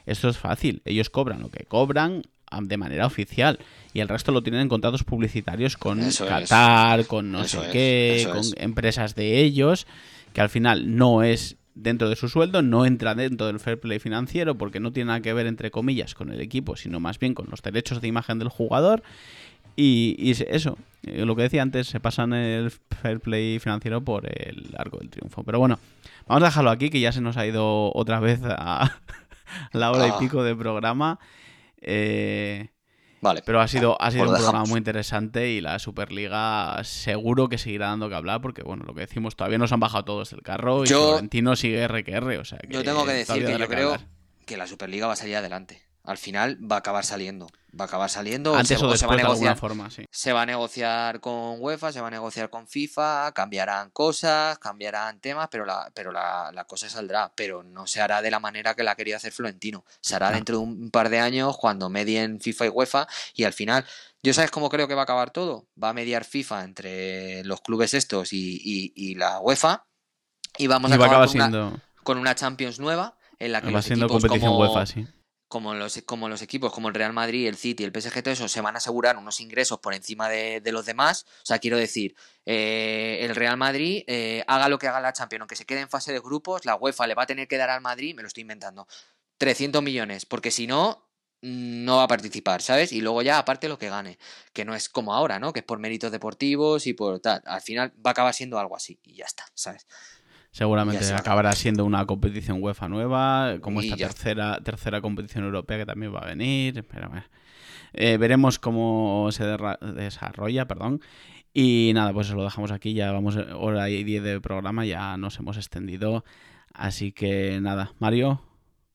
Esto es fácil. Ellos cobran lo que cobran de manera oficial y el resto lo tienen en contratos publicitarios con Qatar, con no sé qué, con empresas de ellos, que al final no es dentro de su sueldo, no entra dentro del fair play financiero porque no tiene nada que ver entre comillas con el equipo, sino más bien con los derechos de imagen del jugador. Y, eso, eh, lo que decía antes, se pasan el fair play financiero por el arco del triunfo. Pero bueno, vamos a dejarlo aquí, que ya se nos ha ido otra vez a la hora y ah. pico de programa. Eh, vale. Pero ha sido, ha sido un programa muy interesante y la Superliga seguro que seguirá dando que hablar porque, bueno, lo que decimos, todavía nos han bajado todos del carro y Florentino sigue R O sea yo tengo que decir que yo creo que la Superliga va a salir adelante al final va a acabar saliendo. Va a acabar saliendo. Antes o, se va a negociar. Forma, Se va a negociar con UEFA, se va a negociar con FIFA, cambiarán cosas, cambiarán temas, pero la, pero la, cosa saldrá. Pero no se hará de la manera que la quería hacer Florentino. Se hará dentro de un par de años cuando medien FIFA y UEFA y al final. ¿Yo sabes cómo creo que va a acabar todo? Va a mediar FIFA entre los clubes estos y, la UEFA y vamos a acabar con, una, con, una, Champions nueva en la que va siendo competición UEFA, sí como los, como los equipos como el Real Madrid, el City, el PSG, todo eso, se van a asegurar unos ingresos por encima de, los demás. O sea, quiero decir, eh, el Real Madrid, eh, haga lo que haga la Champions, aunque se quede en fase de grupos, la UEFA le va a tener que dar al Madrid, me lo estoy inventando, 300 millones, porque si no, no va a participar, ¿sabes? Y luego ya aparte lo que gane, que no es como ahora, ¿no? Que es por méritos deportivos y por tal. Al final va a acabar siendo algo así y ya está, ¿sabes? Seguramente acabará siendo una competición UEFA nueva, como esta tercera, tercera competición europea que también va a venir. Pero, eh, veremos cómo se desarrolla, perdón. Y nada, pues lo dejamos aquí, ya vamos hora y diez de programa, ya nos hemos extendido. Así que nada, Mario,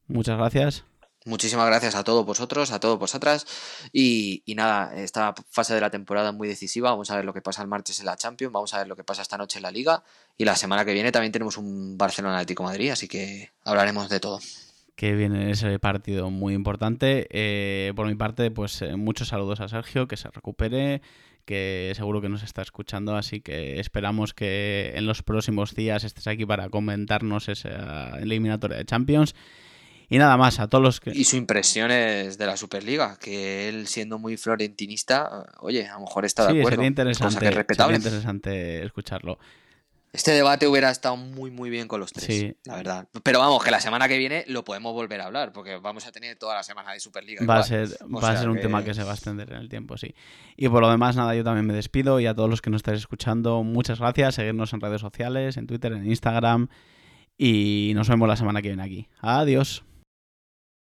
muchas gracias. Muchísimas gracias a todos vosotros, a todos vosotras. Y, nada, esta fase de la temporada es muy decisiva. Vamos a ver lo que pasa el martes en la Champions, vamos a ver lo que pasa esta noche en la Liga. Y la semana que viene también tenemos un Barcelona Atlético Madrid, así que hablaremos de todo. Que viene ese partido muy importante. Eh, por mi parte, pues eh, muchos saludos a Sergio, que se recupere, que seguro que nos está escuchando, así que esperamos que en los próximos días estés aquí para comentarnos esa eliminatoria de Champions. Y nada más, a todos los que... Y su impresiones de la Superliga, que él siendo muy florentinista, oye, a lo mejor está de sí, acuerdo. Sería interesante, sería interesante escucharlo. Este debate hubiera estado muy, muy bien con los tres, la verdad. Pero vamos, que la semana que viene lo podemos volver a hablar, porque vamos a tener toda la semana de Superliga. Va a ser, va a ser un tema que se va a extender en el tiempo, sí. Y por lo demás, nada, yo también me despido y a todos los que nos estáis escuchando, muchas gracias. Seguirnos en redes sociales, en Twitter, en Instagram. Y nos vemos la semana que viene aquí. Adiós.